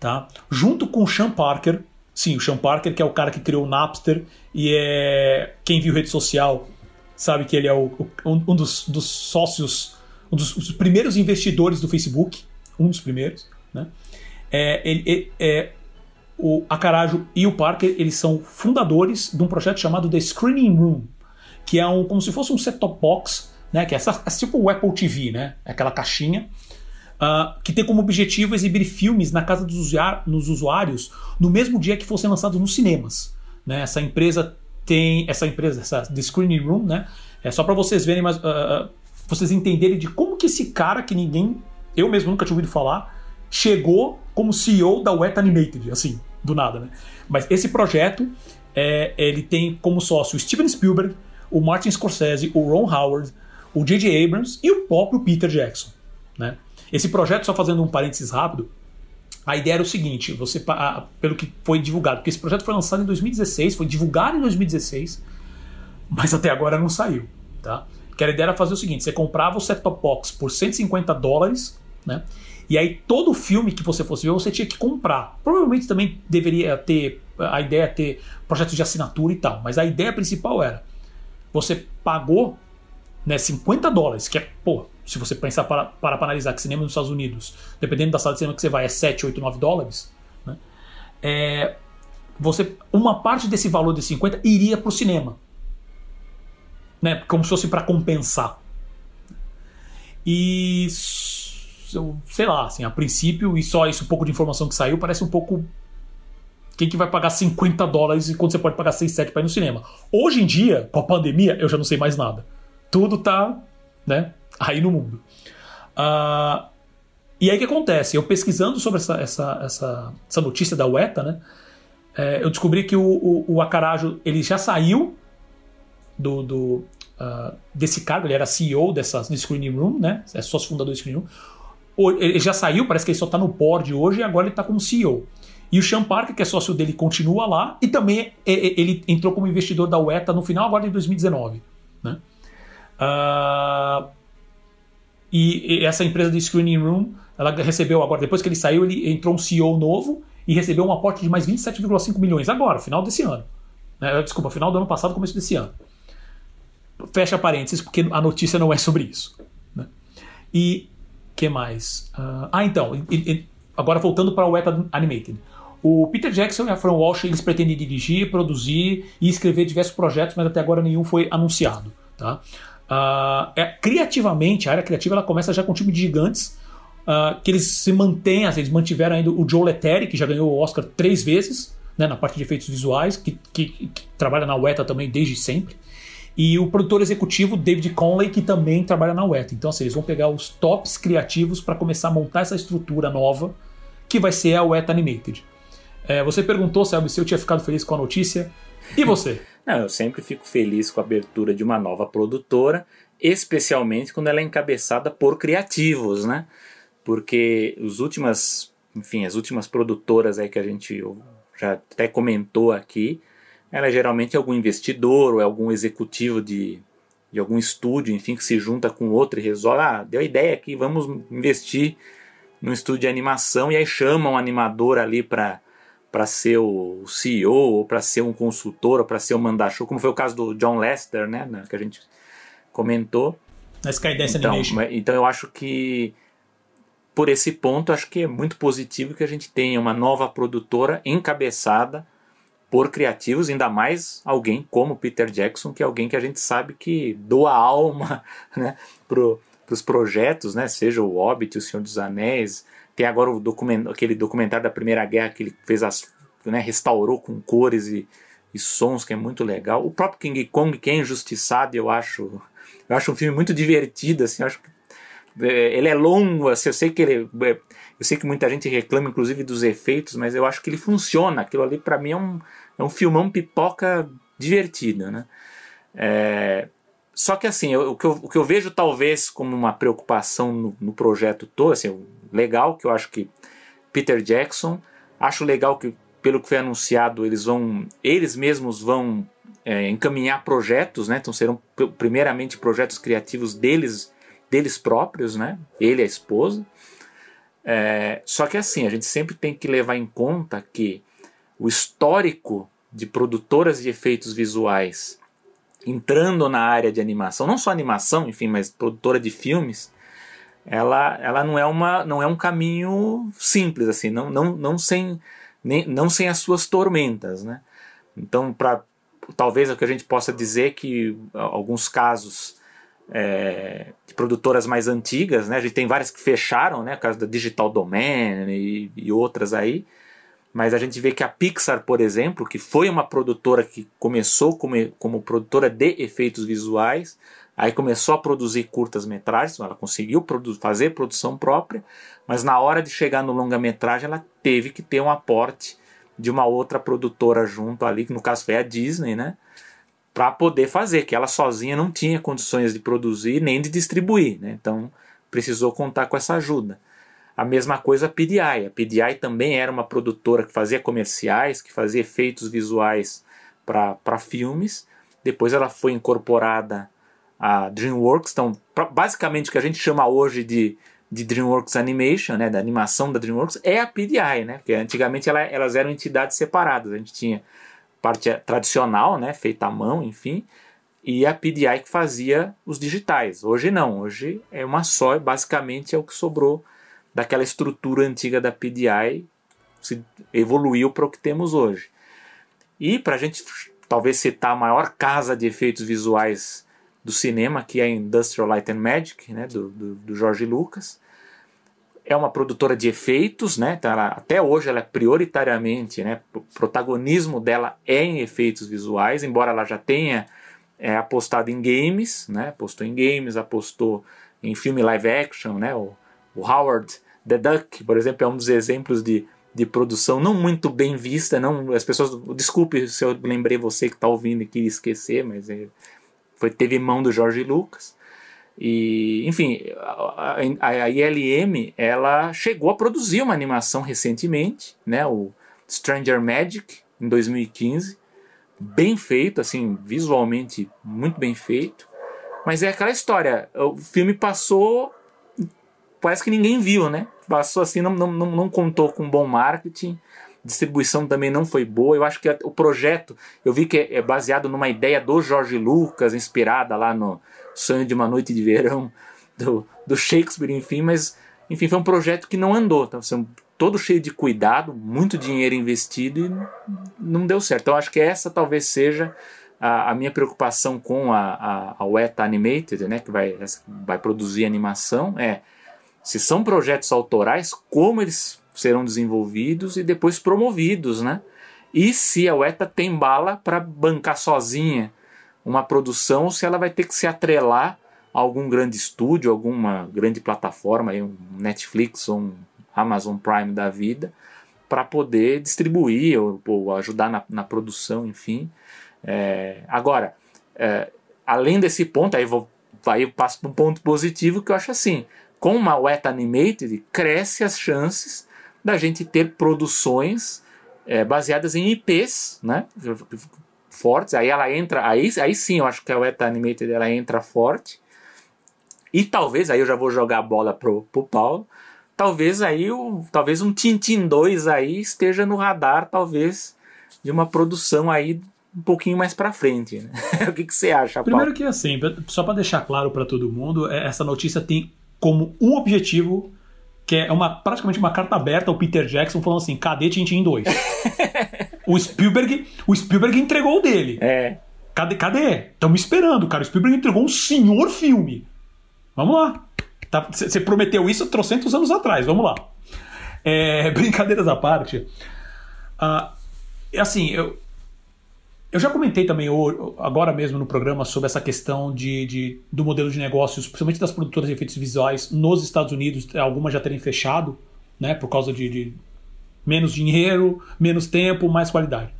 tá? junto com o Sean Parker, sim, o Sean Parker, que é o cara que criou o Napster e é quem viu rede social sabe que ele é o, um, um dos, dos, sócios, um dos, primeiros investidores do Facebook, um dos primeiros, né? É, ele, é, o Acarajo e o Parker eles são fundadores de um projeto chamado The Screening Room, que é um, como se fosse um set-top box, né, que é, essa, é tipo o Apple TV, né, é aquela caixinha, uh, que tem como objetivo exibir filmes na casa dos, usuários no mesmo dia que fossem lançados nos cinemas. Né? Essa empresa tem essa empresa, essa The Screening Room, né? É só para vocês verem, mas uh, vocês entenderem de como que esse cara que ninguém, eu mesmo nunca tinha ouvido falar, chegou como CEO da Wet Animated, assim, do nada, né? Mas esse projeto, é, ele tem como sócio o Steven Spielberg, o Martin Scorsese, o Ron Howard, o J.J. Abrams e o próprio Peter Jackson, né? Esse projeto, só fazendo um parênteses rápido, a ideia era o seguinte, você pelo que foi divulgado, porque esse projeto foi lançado em 2016, foi divulgado em 2016, mas até agora não saiu, tá? Que a ideia era fazer o seguinte, você comprava o set-top box por 150 dólares, né? E aí todo filme que você fosse ver, você tinha que comprar. Provavelmente também deveria ter a ideia é ter projetos de assinatura e tal, mas a ideia principal era você pagou né, 50 dólares, que é, pô, se você pensar para, para, analisar que cinema nos Estados Unidos, dependendo da sala de cinema que você vai, é 7, 8, 9 dólares, né, é, você, uma parte desse valor de 50 iria para o cinema. Né, como se fosse para compensar. E sei lá, assim, a princípio, e só isso, um pouco de informação que saiu, parece um pouco. Quem que vai pagar 50 dólares quando você pode pagar 6, 7 para ir no cinema? Hoje em dia, com a pandemia, eu já não sei mais nada. Tudo tá, né, aí no mundo. Uh, e aí o que acontece? Eu pesquisando sobre essa, essa, essa, essa notícia da UETA, né, é, eu descobri que o, o, o Acarajo ele já saiu do, do uh, desse cargo, ele era CEO dessa, do Screening Room, né, é sócio fundador do Screening Room ele já saiu, parece que ele só está no board hoje e agora ele está como CEO. E o Sean Parker, que é sócio dele, continua lá e também ele entrou como investidor da UETA no final agora de 2019. Né? Uh, e essa empresa de Screening Room, ela recebeu agora, depois que ele saiu, ele entrou um CEO novo e recebeu um aporte de mais 27,5 milhões agora, final desse ano. Né? Desculpa, final do ano passado, começo desse ano. Fecha parênteses, porque a notícia não é sobre isso. Né? E que mais? Uh, ah, então, e, e, agora voltando para o Web Animated. O Peter Jackson e a Fran Walsh eles pretendem dirigir, produzir e escrever diversos projetos, mas até agora nenhum foi anunciado. Tá? Uh, é, criativamente, a área criativa ela começa já com um time de gigantes uh, que eles se mantêm, eles mantiveram ainda o Joe Letteri, que já ganhou o Oscar três vezes né, na parte de efeitos visuais, que, que, que trabalha na UETA também desde sempre e o produtor executivo David Conley, que também trabalha na UETA. Então, assim, eles vão pegar os tops criativos para começar a montar essa estrutura nova, que vai ser a UETA Animated. É, você perguntou, se eu tinha ficado feliz com a notícia. E você? <laughs>
Não, eu sempre fico feliz com a abertura de uma nova produtora, especialmente quando ela é encabeçada por criativos, né? Porque os últimas, enfim, as últimas produtoras aí que a gente já até comentou aqui, ela é geralmente algum investidor ou é algum executivo de, de algum estúdio, enfim, que se junta com outro e resolve, ah, deu ideia aqui, vamos investir no estúdio de animação e aí chama um animador ali para para ser o CEO ou para ser um consultor ou para ser um mandachou, como foi o caso do John Lester, né, que a gente comentou.
Na Skydance
então,
Animation.
Então eu acho que por esse ponto acho que é muito positivo que a gente tenha uma nova produtora encabeçada por criativos, ainda mais alguém como Peter Jackson, que é alguém que a gente sabe que doa alma <laughs> né, para os projetos, né, seja o Hobbit, o Senhor dos Anéis, tem agora o document, aquele documentário da Primeira Guerra que ele fez as, né, restaurou com cores e, e, sons, que é muito legal. O próprio King Kong, que é injustiçado, eu acho, eu acho um filme muito divertido, assim, acho que é, ele é longo, assim, eu sei que ele, é, eu sei que muita gente reclama, inclusive, dos efeitos, mas eu acho que ele funciona. Aquilo ali, para mim, é um, é um filmão pipoca divertido, né? É, só que assim, eu, o, que eu, o que eu vejo talvez como uma preocupação no, no projeto todo, assim, legal que eu acho que Peter Jackson, acho legal que pelo que foi anunciado eles vão, eles mesmos vão é, encaminhar projetos, né? Então serão primeiramente projetos criativos deles, deles próprios, né? Ele e a esposa. É, só que assim, a gente sempre tem que levar em conta que o histórico de produtoras de efeitos visuais entrando na área de animação, não só animação, enfim, mas produtora de filmes, ela, ela não é uma não é um caminho simples assim, não, não, não sem nem, não sem as suas tormentas, né? Então, para talvez o que a gente possa dizer que alguns casos é, de produtoras mais antigas, né? A gente tem várias que fecharam, né? Caso da Digital Domain e, e outras aí. Mas a gente vê que a Pixar, por exemplo, que foi uma produtora que começou como, como produtora de efeitos visuais, aí começou a produzir curtas-metragens, ela conseguiu produ fazer produção própria, mas na hora de chegar no longa-metragem ela teve que ter um aporte de uma outra produtora junto ali, que no caso foi a Disney, né? Para poder fazer, que ela sozinha não tinha condições de produzir nem de distribuir, né? Então precisou contar com essa ajuda. A mesma coisa a PDI. A PDI também era uma produtora que fazia comerciais, que fazia efeitos visuais para filmes. Depois ela foi incorporada à DreamWorks. Então, basicamente o que a gente chama hoje de de DreamWorks Animation, né, da animação da DreamWorks, é a PDI, né? Porque antigamente ela, elas eram entidades separadas. A gente tinha parte tradicional, né, feita à mão, enfim, e a PDI que fazia os digitais. Hoje não, hoje é uma só, basicamente é o que sobrou daquela estrutura antiga da PDI, se evoluiu para o que temos hoje. E para a gente talvez citar a maior casa de efeitos visuais do cinema, que é Industrial Light and Magic, né, do, do, do Jorge Lucas. É uma produtora de efeitos, né, então ela, até hoje ela é prioritariamente, né, o protagonismo dela é em efeitos visuais, embora ela já tenha é, apostado em games, né, apostou em games, apostou em filme live action, né, o, o Howard the Duck, por exemplo, é um dos exemplos de, de produção não muito bem vista, não as pessoas, desculpe se eu lembrei você que está ouvindo e queria esquecer, mas é, foi, teve mão do Jorge Lucas. E, enfim, a, a, a, ILM ela chegou a produzir uma animação recentemente, né, o Stranger Magic, em 2015. Bem feito, assim, visualmente muito bem feito. Mas é aquela história, o filme passou, parece que ninguém viu, né? Passou assim, não, não, não contou com bom marketing distribuição também não foi boa. Eu acho que o projeto, eu vi que é baseado numa ideia do Jorge Lucas, inspirada lá no Sonho de uma Noite de Verão, do, do Shakespeare, enfim, mas enfim, foi um projeto que não andou. Então, assim, todo cheio de cuidado, muito dinheiro investido e não deu certo. Então, acho que essa talvez seja a, a minha preocupação com a, a, a Weta Animated, né, que vai, vai produzir animação, é se são projetos autorais, como eles serão desenvolvidos e depois promovidos, né? E se a UETA tem bala para bancar sozinha uma produção, se ela vai ter que se atrelar a algum grande estúdio, alguma grande plataforma, um Netflix ou um Amazon Prime da vida, para poder distribuir ou, ou ajudar na, na, produção, enfim. É, agora, é, além desse ponto, aí, vou, aí eu passo para um ponto positivo que eu acho assim: com uma Weta Animated, cresce as chances da gente ter produções é, baseadas em IPs, né? Fortes. Aí ela entra, aí, aí sim eu acho que a Weta Animated ela entra forte. E talvez, aí eu já vou jogar a bola pro, pro Paulo. Talvez aí o, talvez um Tintin 2 aí esteja no radar, talvez, de uma produção aí um pouquinho mais para frente. Né? <laughs> o que, que você acha, Paulo?
Primeiro que assim, só para deixar claro para todo mundo, é, essa notícia tem como um objetivo que é uma, praticamente uma carta aberta ao Peter Jackson falando assim: cadê Tintin 2? <laughs> o Spielberg, o Spielberg entregou o dele.
É.
Cadê? Cadê? Estamos esperando, cara. O Spielberg entregou um senhor filme. Vamos lá. Você tá, prometeu isso trocentos anos atrás. Vamos lá. É, <laughs> brincadeiras à parte. Uh, assim, eu, eu já comentei também agora mesmo no programa sobre essa questão de, de, do modelo de negócios, principalmente das produtoras de efeitos visuais nos Estados Unidos, algumas já terem fechado, né, por causa de, de menos dinheiro, menos tempo, mais qualidade.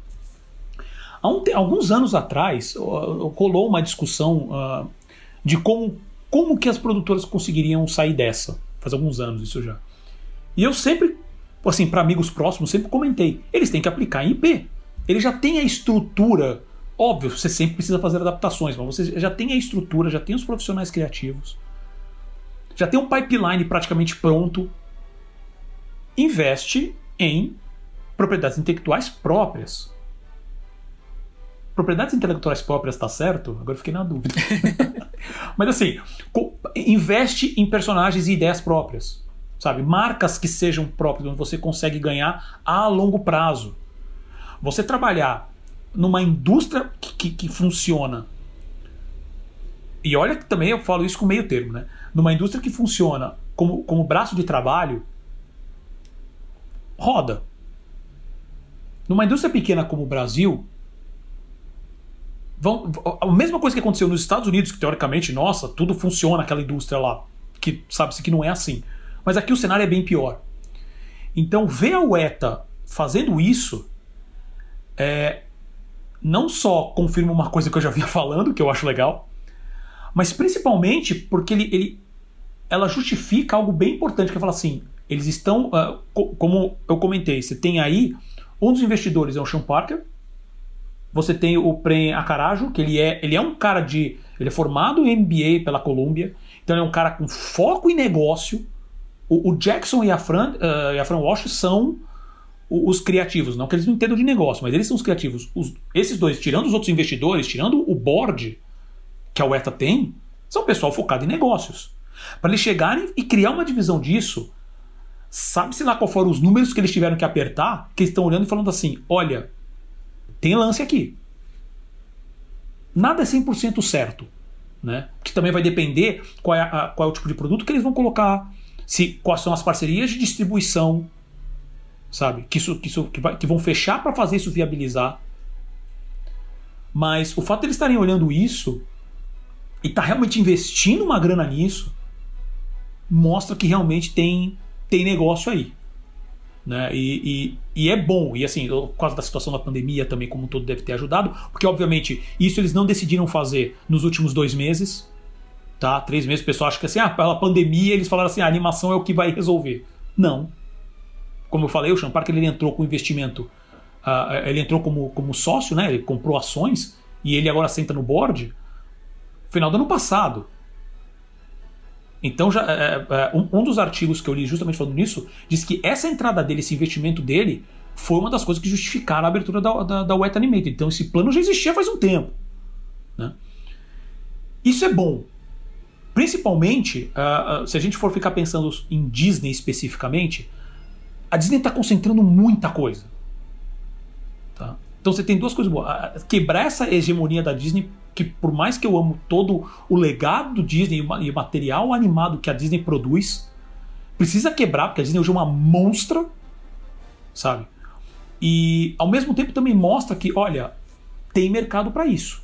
Há um, alguns anos atrás rolou uma discussão uh, de como, como que as produtoras conseguiriam sair dessa. Faz alguns anos isso já. E eu sempre, assim, para amigos próximos, sempre comentei: eles têm que aplicar em IP ele já tem a estrutura Óbvio, você sempre precisa fazer adaptações, mas você já tem a estrutura, já tem os profissionais criativos, já tem um pipeline praticamente pronto. Investe em propriedades intelectuais próprias. Propriedades intelectuais próprias está certo? Agora fiquei na dúvida. <laughs> Mas assim, investe em personagens e ideias próprias. Sabe? Marcas que sejam próprias, onde você consegue ganhar a longo prazo. Você trabalhar numa indústria que, que, que funciona. E olha que também eu falo isso com meio termo, né? Numa indústria que funciona como, como braço de trabalho, roda. Numa indústria pequena como o Brasil, vão, a mesma coisa que aconteceu nos Estados Unidos, que teoricamente, nossa, tudo funciona aquela indústria lá, que sabe-se que não é assim. Mas aqui o cenário é bem pior. Então, ver a UETA fazendo isso é, não só confirma uma coisa que eu já vinha <laughs> falando, que eu acho legal, mas principalmente porque ele, ele ela justifica algo bem importante, que é falar assim, eles estão, uh, co como eu comentei, você tem aí um dos investidores é o Sean Parker. Você tem o Prem Akarajo, que ele é, ele é um cara de. Ele é formado em MBA pela Columbia. Então ele é um cara com foco em negócio. O, o Jackson e a Fran, uh, e a Fran Walsh são os criativos. Não que eles não entendam de negócio, mas eles são os criativos. Os, esses dois, tirando os outros investidores, tirando o board que a UETA tem, são pessoal focado em negócios. Para eles chegarem e criar uma divisão disso, Sabe-se lá qual foram os números que eles tiveram que apertar, que eles estão olhando e falando assim: olha, tem lance aqui. Nada é 100% certo. Né? Que também vai depender qual é, a, qual é o tipo de produto que eles vão colocar, se quais são as parcerias de distribuição, sabe? Que, isso, que, isso, que, vai, que vão fechar para fazer isso viabilizar. Mas o fato de eles estarem olhando isso e tá realmente investindo uma grana nisso mostra que realmente tem tem negócio aí. Né? E, e, e, é bom, e assim, por causa da situação da pandemia também, como um todo, deve ter ajudado, porque obviamente isso eles não decidiram fazer nos últimos dois meses, tá? Três meses, o pessoal acha que assim, ah, pela pandemia eles falaram assim, ah, a animação é o que vai resolver. Não. Como eu falei, o Sean Parker ele entrou com investimento, uh, ele entrou como, como sócio, né? Ele comprou ações e ele agora senta no board. Final do ano passado. Então, já, é, é, um, um, dos artigos que eu li justamente falando nisso, diz que essa entrada dele, esse investimento dele, foi uma das coisas que justificaram a abertura da, da, da Wet Animated. Então, esse plano já existia faz um tempo. Né? Isso é bom. Principalmente, uh, uh, se a gente for ficar pensando em Disney especificamente, a Disney está concentrando muita coisa. Tá? Então você tem duas coisas boas. Quebrar essa hegemonia da Disney que por mais que eu amo todo o legado do Disney e o material animado que a Disney produz, precisa quebrar, porque a Disney hoje é uma monstra, sabe? E ao mesmo tempo também mostra que, olha, tem mercado para isso.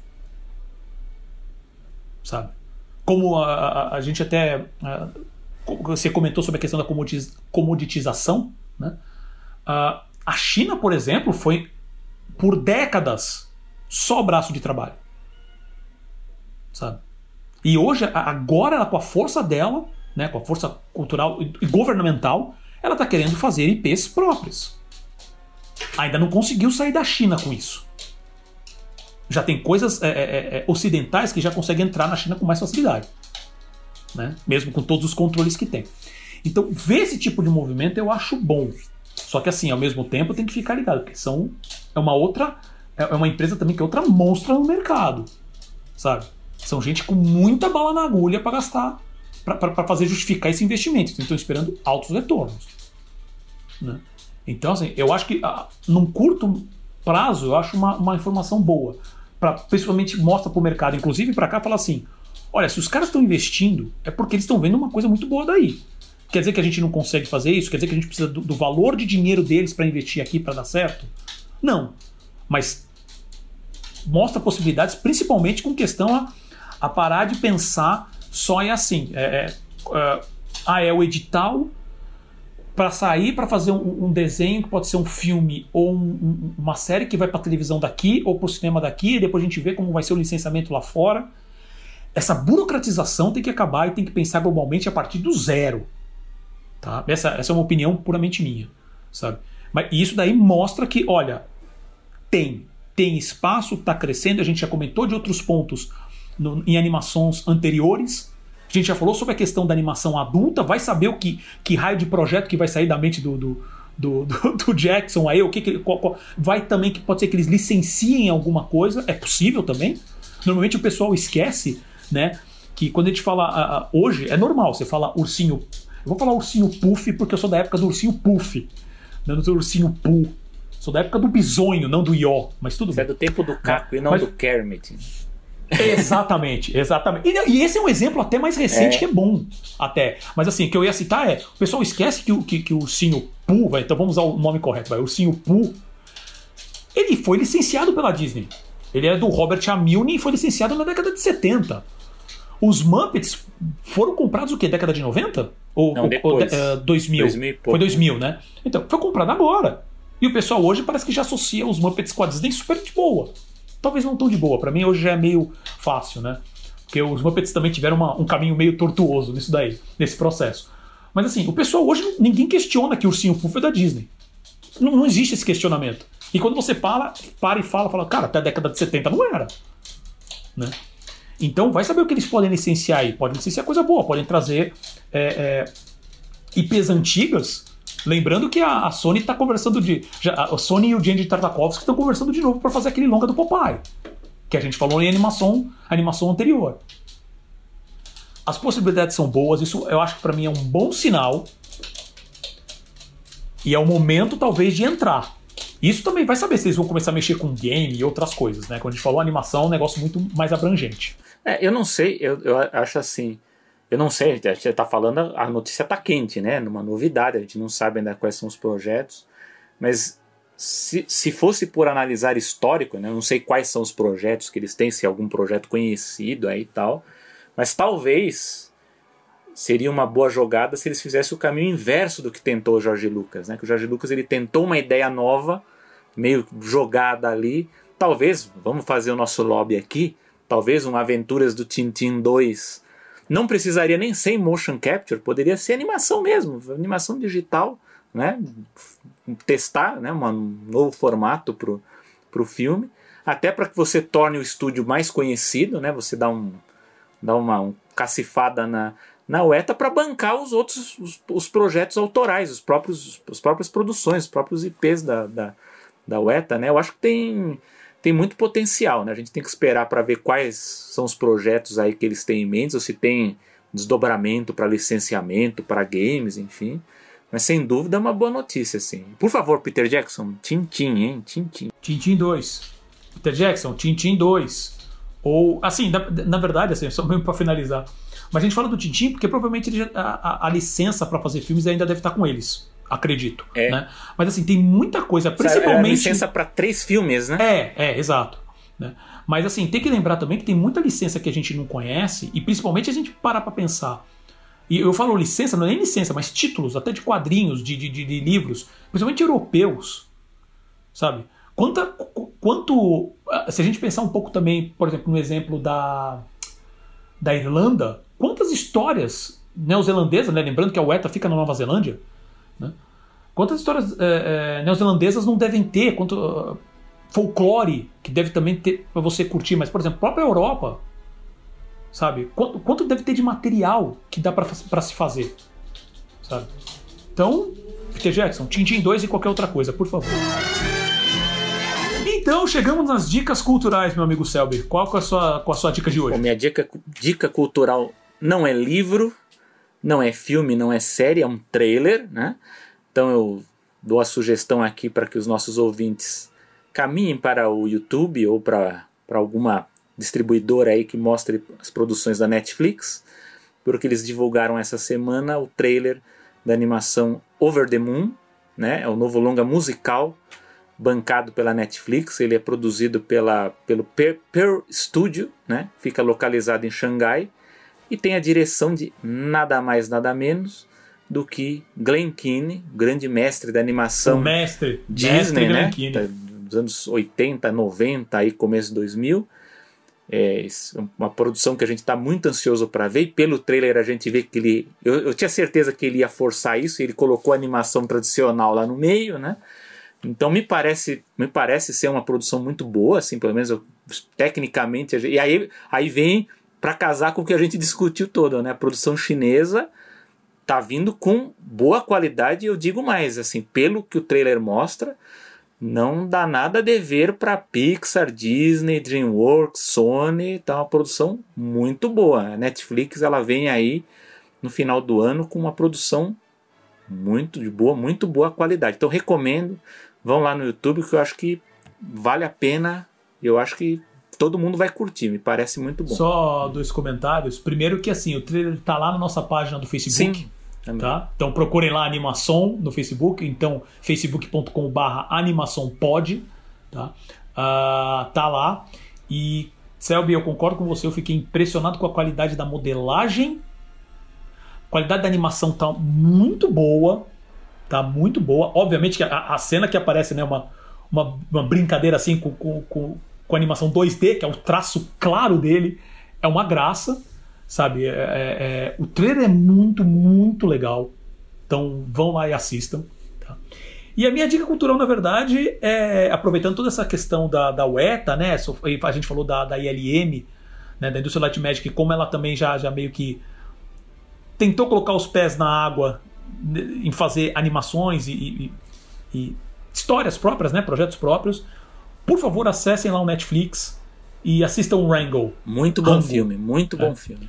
Sabe? Como a, a, a gente até. A, você comentou sobre a questão da comoditização, né? a China, por exemplo, foi por décadas só braço de trabalho sabe? E hoje, agora, ela, com a força dela, né, com a força cultural e governamental, ela está querendo fazer IPs próprios. Ainda não conseguiu sair da China com isso. Já tem coisas é, é, é, é, ocidentais que já conseguem entrar na China com mais facilidade. Né? Mesmo com todos os controles que tem. Então, ver esse tipo de movimento eu acho bom. Só que assim, ao mesmo tempo tem que ficar ligado, porque são é uma outra é, é uma empresa também que é outra monstra no mercado, sabe? São gente com muita bala na agulha para gastar, para fazer justificar esse investimento. Então, estão esperando altos retornos. Né? Então, assim, eu acho que ah, num curto prazo, eu acho uma, uma informação boa. Pra, principalmente mostra para o mercado, inclusive para cá, fala assim: olha, se os caras estão investindo, é porque eles estão vendo uma coisa muito boa daí. Quer dizer que a gente não consegue fazer isso? Quer dizer que a gente precisa do, do valor de dinheiro deles para investir aqui para dar certo? Não. Mas mostra possibilidades, principalmente com questão a a parar de pensar só em assim. É, é, é, ah, é o edital para sair para fazer um, um, desenho que pode ser um filme ou um, uma série que vai para televisão daqui ou para o cinema daqui e depois a gente vê como vai ser o licenciamento lá fora. Essa burocratização tem que acabar e tem que pensar globalmente a partir do zero. Tá? Essa, essa é uma opinião puramente minha, sabe? Mas isso daí mostra que, olha, tem. tem espaço, está crescendo. A gente já comentou de outros pontos no, em animações anteriores. A gente já falou sobre a questão da animação adulta. Vai saber o que, que raio de projeto que vai sair da mente do, do, do, <laughs> do, do Jackson aí. O que, que qual, qual, vai também que pode ser que eles licenciem alguma coisa. É possível também. Normalmente o pessoal esquece, né? Que quando a gente fala hoje é normal. Você fala ursinho. Eu vou falar ursinho puff porque eu sou da época do ursinho puff, não do ursinho pu. Sou da época do bisonho, não do ió, mas tudo
Você
bem.
é do tempo do Caco e não
Mas-
do Kermit.
Exatamente, exatamente. E, e esse é um exemplo até mais recente
É.
que é bom, até. Mas assim, o que eu ia citar é: o pessoal esquece que, o- que, que o ursinho Pooh, vai, então vamos usar o nome correto, vai, o ursinho Pooh, ele foi licenciado pela Disney. Ele é do Robert A. Milne e foi licenciado na década de 70. Os Muppets foram comprados o quê? Década de 90? Ou,
Não,
ou-
depois.
ou, eh, 2000?
2000 e pouco.
Foi 2000, né? Então, foi comprado agora. E o pessoal hoje parece que já associa os Muppets com a Disney super de boa. Talvez não tão de boa. Pra mim hoje já é meio fácil, né? Porque os Muppets também tiveram uma- um caminho meio tortuoso nisso daí, nesse processo. Mas assim, o pessoal hoje ninguém questiona que o Ursinho Puff é da Disney. Não, não existe esse questionamento. E quando você para, para e fala, fala, cara, até a década de 70 não era. Né? Então vai saber o que eles podem licenciar aí. Podem licenciar coisa boa, podem trazer é, é, IPs antigas. Lembrando que a, a Sony está conversando de. Já, a Sony e o Jenny Tartakovsky estão conversando de novo para fazer aquele longa do Popeye. Que a gente falou em animação, animação anterior. As possibilidades são boas, isso eu acho que para mim é um bom sinal. E é o momento, talvez, de entrar. Isso também vai saber se eles vão começar a mexer com game e outras coisas, né? Quando a gente falou animação, é um negócio muito mais abrangente.
É, eu não sei, eu, eu acho assim. Eu não sei, a gente tá falando, a notícia tá quente, né? Numa novidade, a gente não sabe ainda quais são os projetos. Mas se, se fosse por analisar histórico, né? Eu não sei quais são os projetos que eles têm, se é algum projeto conhecido aí e tal. Mas talvez seria uma boa jogada se eles fizessem o caminho inverso do que tentou o Jorge Lucas, né? Que o Jorge Lucas ele tentou uma ideia nova, meio jogada ali. Talvez, vamos fazer o nosso lobby aqui, talvez um Aventuras do Tintin 2 não precisaria nem ser em motion capture, poderia ser animação mesmo, animação digital, né? Testar, né? um novo formato pro, pro filme, até para que você torne o estúdio mais conhecido, né? Você dá um dá uma um cacifada na na UETA para bancar os outros os, os projetos autorais, os próprios as próprias produções, os próprios IPs da, da, da UETA, né? Eu acho que tem tem muito potencial, né? A gente tem que esperar para ver quais são os projetos aí que eles têm em mente, ou se tem desdobramento para licenciamento, para games, enfim. Mas sem dúvida é uma boa notícia, assim. Por favor, Peter Jackson, Tintin, hein? Tintin.
Tintin 2. Peter Jackson, Tintin 2. Ou, assim, na, na verdade, assim, só mesmo para finalizar. Mas a gente fala do Tintin porque provavelmente ele a- a licença para fazer filmes ainda deve estar com eles. Acredito.
É.
Né? Mas assim, tem muita coisa,
Era
principalmente.
licença para três filmes, né?
É, é, exato. né? Mas assim, tem que lembrar também que tem muita licença que a gente não conhece, e principalmente a gente parar pra pensar. E eu falo licença, não é nem licença, mas títulos, até de quadrinhos, de, de, de- de livros, principalmente europeus, sabe? Quanta, qu- quanto. ah, Se a gente pensar um pouco também, por exemplo, no exemplo da, da Irlanda, quantas histórias neozelandesas, né? lembrando que a UETA fica na Nova Zelândia? Quantas histórias eh, eh, neozelandesas não devem ter, quanto ah, folclore que deve também ter para você curtir, mas por exemplo, própria Europa, sabe? Quanto, quanto deve ter de material que dá para se fazer, sabe? Então, Peter Jackson, Tintin 2 e qualquer outra coisa, por favor. Então, chegamos nas dicas culturais, meu amigo Selby. Qual é a sua, qual a sua dica de
Bom,
hoje?
minha dica, dica cultural não é livro, não é filme, não é série, é um trailer, né? Então eu dou a sugestão aqui para que os nossos ouvintes caminhem para o YouTube ou para para alguma distribuidora aí que mostre as produções da Netflix, porque eles divulgaram essa semana o trailer da animação Over the Moon, né? É o novo longa musical bancado pela Netflix. Ele é produzido pela, pelo Pearl Studio, né? Fica localizado em Xangai e tem a direção de nada mais nada menos do que Glenn Keane, grande mestre da animação
O mestre,
Disney,
mestre
né? Tá. Dos anos 80, 90 aí começo de 2000. É uma produção que a gente está muito ansioso para ver. E pelo trailer a gente vê que ele. Eu, eu tinha certeza que ele ia forçar isso. Ele colocou a animação tradicional lá no meio, né? Então me parece, me parece ser uma produção muito boa, assim, pelo menos eu, tecnicamente. E aí, aí vem para casar com o que a gente discutiu todo, né? A produção chinesa tá vindo com boa qualidade, eu digo mais, assim, pelo que o trailer mostra, não dá nada a dever para Pixar, Disney, DreamWorks, Sony, tá uma produção muito boa. A Netflix ela vem aí no final do ano com uma produção muito de boa, muito boa qualidade. Então recomendo, vão lá no YouTube que eu acho que vale a pena. Eu acho que todo mundo vai curtir, me parece muito bom.
Só dois comentários. Primeiro que assim, o trailer tá lá na nossa página do Facebook.
Sim.
Tá? Então procurem lá animação no Facebook, então facebook.com/barra animaçãopod, tá? Uh, tá lá e Selby, eu concordo com você, eu fiquei impressionado com a qualidade da modelagem, a qualidade da animação tá muito boa, tá muito boa. Obviamente que a, a cena que aparece, né, uma, uma, uma brincadeira assim com, com, com, com animação 2D, que é o traço claro dele, é uma graça sabe? É, é, é, o trailer é muito, muito legal. Então vão lá e assistam. Tá? E a minha dica cultural, na verdade, é aproveitando toda essa questão da, da UETA, né? A gente falou da, da ILM, né? da Industrial Light Magic, como ela também já, já meio que tentou colocar os pés na água né, em fazer animações e, e, e histórias próprias, né? projetos próprios. Por favor, acessem lá o Netflix e assistam Rango.
Muito bom Rango. filme, muito bom é. filme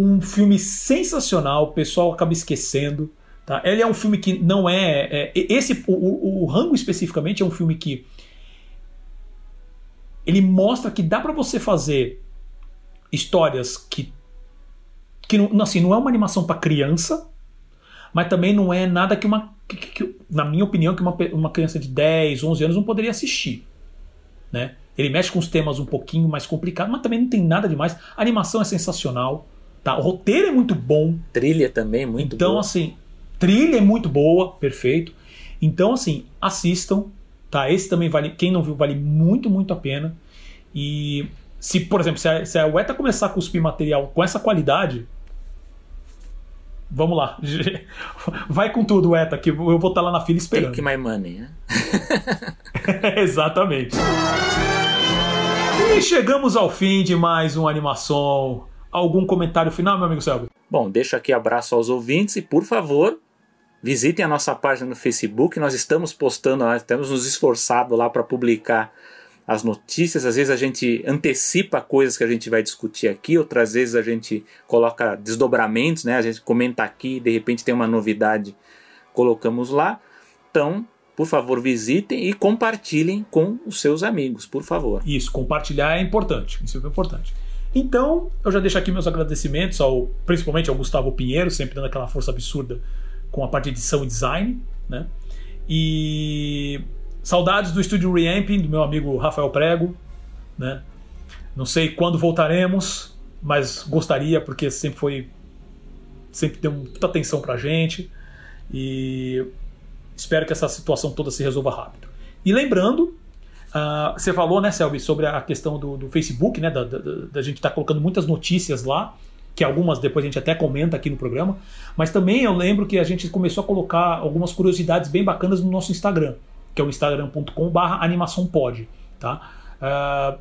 um filme sensacional, o pessoal acaba esquecendo. Tá? Ele é um filme que não é. é esse o, o, o, Rango especificamente é um filme que ele mostra que dá para você fazer histórias que que não, assim, não é uma animação para criança, mas também não é nada que uma que, que, na minha opinião que uma, uma criança de 10, 11 anos não poderia assistir, né? Ele mexe com os temas um pouquinho mais complicados, mas também não tem nada demais. A animação é sensacional. Tá? O roteiro é muito bom.
Trilha também muito
então, boa. Então, assim, trilha é muito boa, perfeito. Então, assim, assistam. Tá? Esse também vale. Quem não viu, vale muito, muito a pena. E se, por exemplo, se a, se a UETA começar a cuspir material com essa qualidade. Vamos lá. <laughs> Vai com tudo, ETA, que eu vou estar lá na fila esperando.
Take my money, né? <laughs> <laughs>
Exatamente. E chegamos ao fim de mais um animação algum comentário final, meu amigo Selby?
Bom, deixo aqui abraço aos ouvintes e, por favor, visitem a nossa página no Facebook. Nós estamos postando, nós temos nos esforçado lá para publicar as notícias. Às vezes a gente antecipa coisas que a gente vai discutir aqui, outras vezes a gente coloca desdobramentos, né? A gente comenta aqui, de repente tem uma novidade, colocamos lá. Então, por favor, visitem e compartilhem com os seus amigos, por favor.
Isso, compartilhar é importante. Isso é importante. Então, eu já deixo aqui meus agradecimentos, ao, principalmente ao Gustavo Pinheiro, sempre dando aquela força absurda com a parte de edição e design. Né? E saudades do estúdio Reamping, do meu amigo Rafael Prego. Né? Não sei quando voltaremos, mas gostaria, porque sempre foi. Sempre deu muita atenção pra gente. E espero que essa situação toda se resolva rápido. E lembrando Uh, você falou, né, Selby, sobre a questão do, do Facebook, né, da, da, da gente estar tá colocando muitas notícias lá, que algumas depois a gente até comenta aqui no programa, mas também eu lembro que a gente começou a colocar algumas curiosidades bem bacanas no nosso Instagram, que é o instagram.com/animaçãopod, tá? Uh,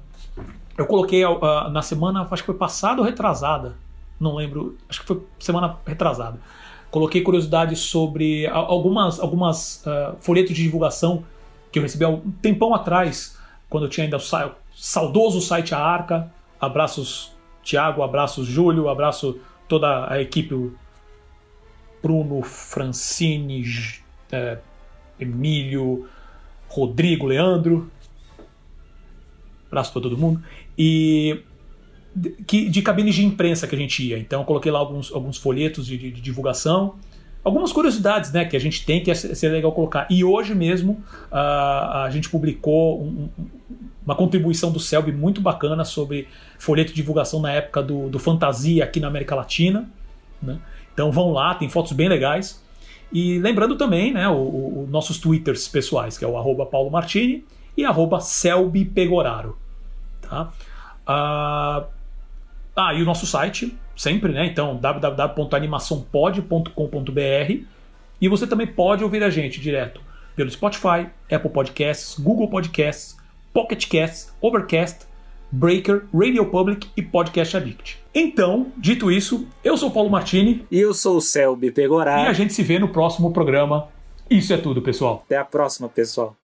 eu coloquei uh, na semana, acho que foi passada ou retrasada, não lembro, acho que foi semana retrasada. Coloquei curiosidades sobre algumas, algumas folhetos de divulgação que eu recebi há um tempão atrás, quando eu tinha ainda o saudoso site A Arca. Abraços, Tiago, abraços, Júlio, abraço toda a equipe, Bruno, Francine, é, Emílio, Rodrigo, Leandro. Abraço para todo mundo. E de, de cabines de imprensa que a gente ia. Então, coloquei lá alguns, alguns folhetos de, de, de divulgação algumas curiosidades né, que a gente tem que ser legal colocar. E hoje mesmo uh, a gente publicou um, uma contribuição do Selby muito bacana sobre folheto de divulgação na época do, do Fantasia aqui na América Latina. Né? Então vão lá, tem fotos bem legais. E lembrando também né, os nossos twitters pessoais, que é o arroba Paulo Martini e arroba Selby Pegoraro. Tá? Uh, ah, e o nosso site, sempre, né? Então, www.animaçãopod.com.br. E você também pode ouvir a gente direto pelo Spotify, Apple Podcasts, Google Podcasts, Pocket Casts, Overcast, Breaker, Radio Public e Podcast Addict. Então, dito isso, eu sou o Paulo Martini.
E eu sou o Selby Pegorá.
E a gente se vê no próximo programa. Isso é tudo, pessoal.
Até a próxima, pessoal.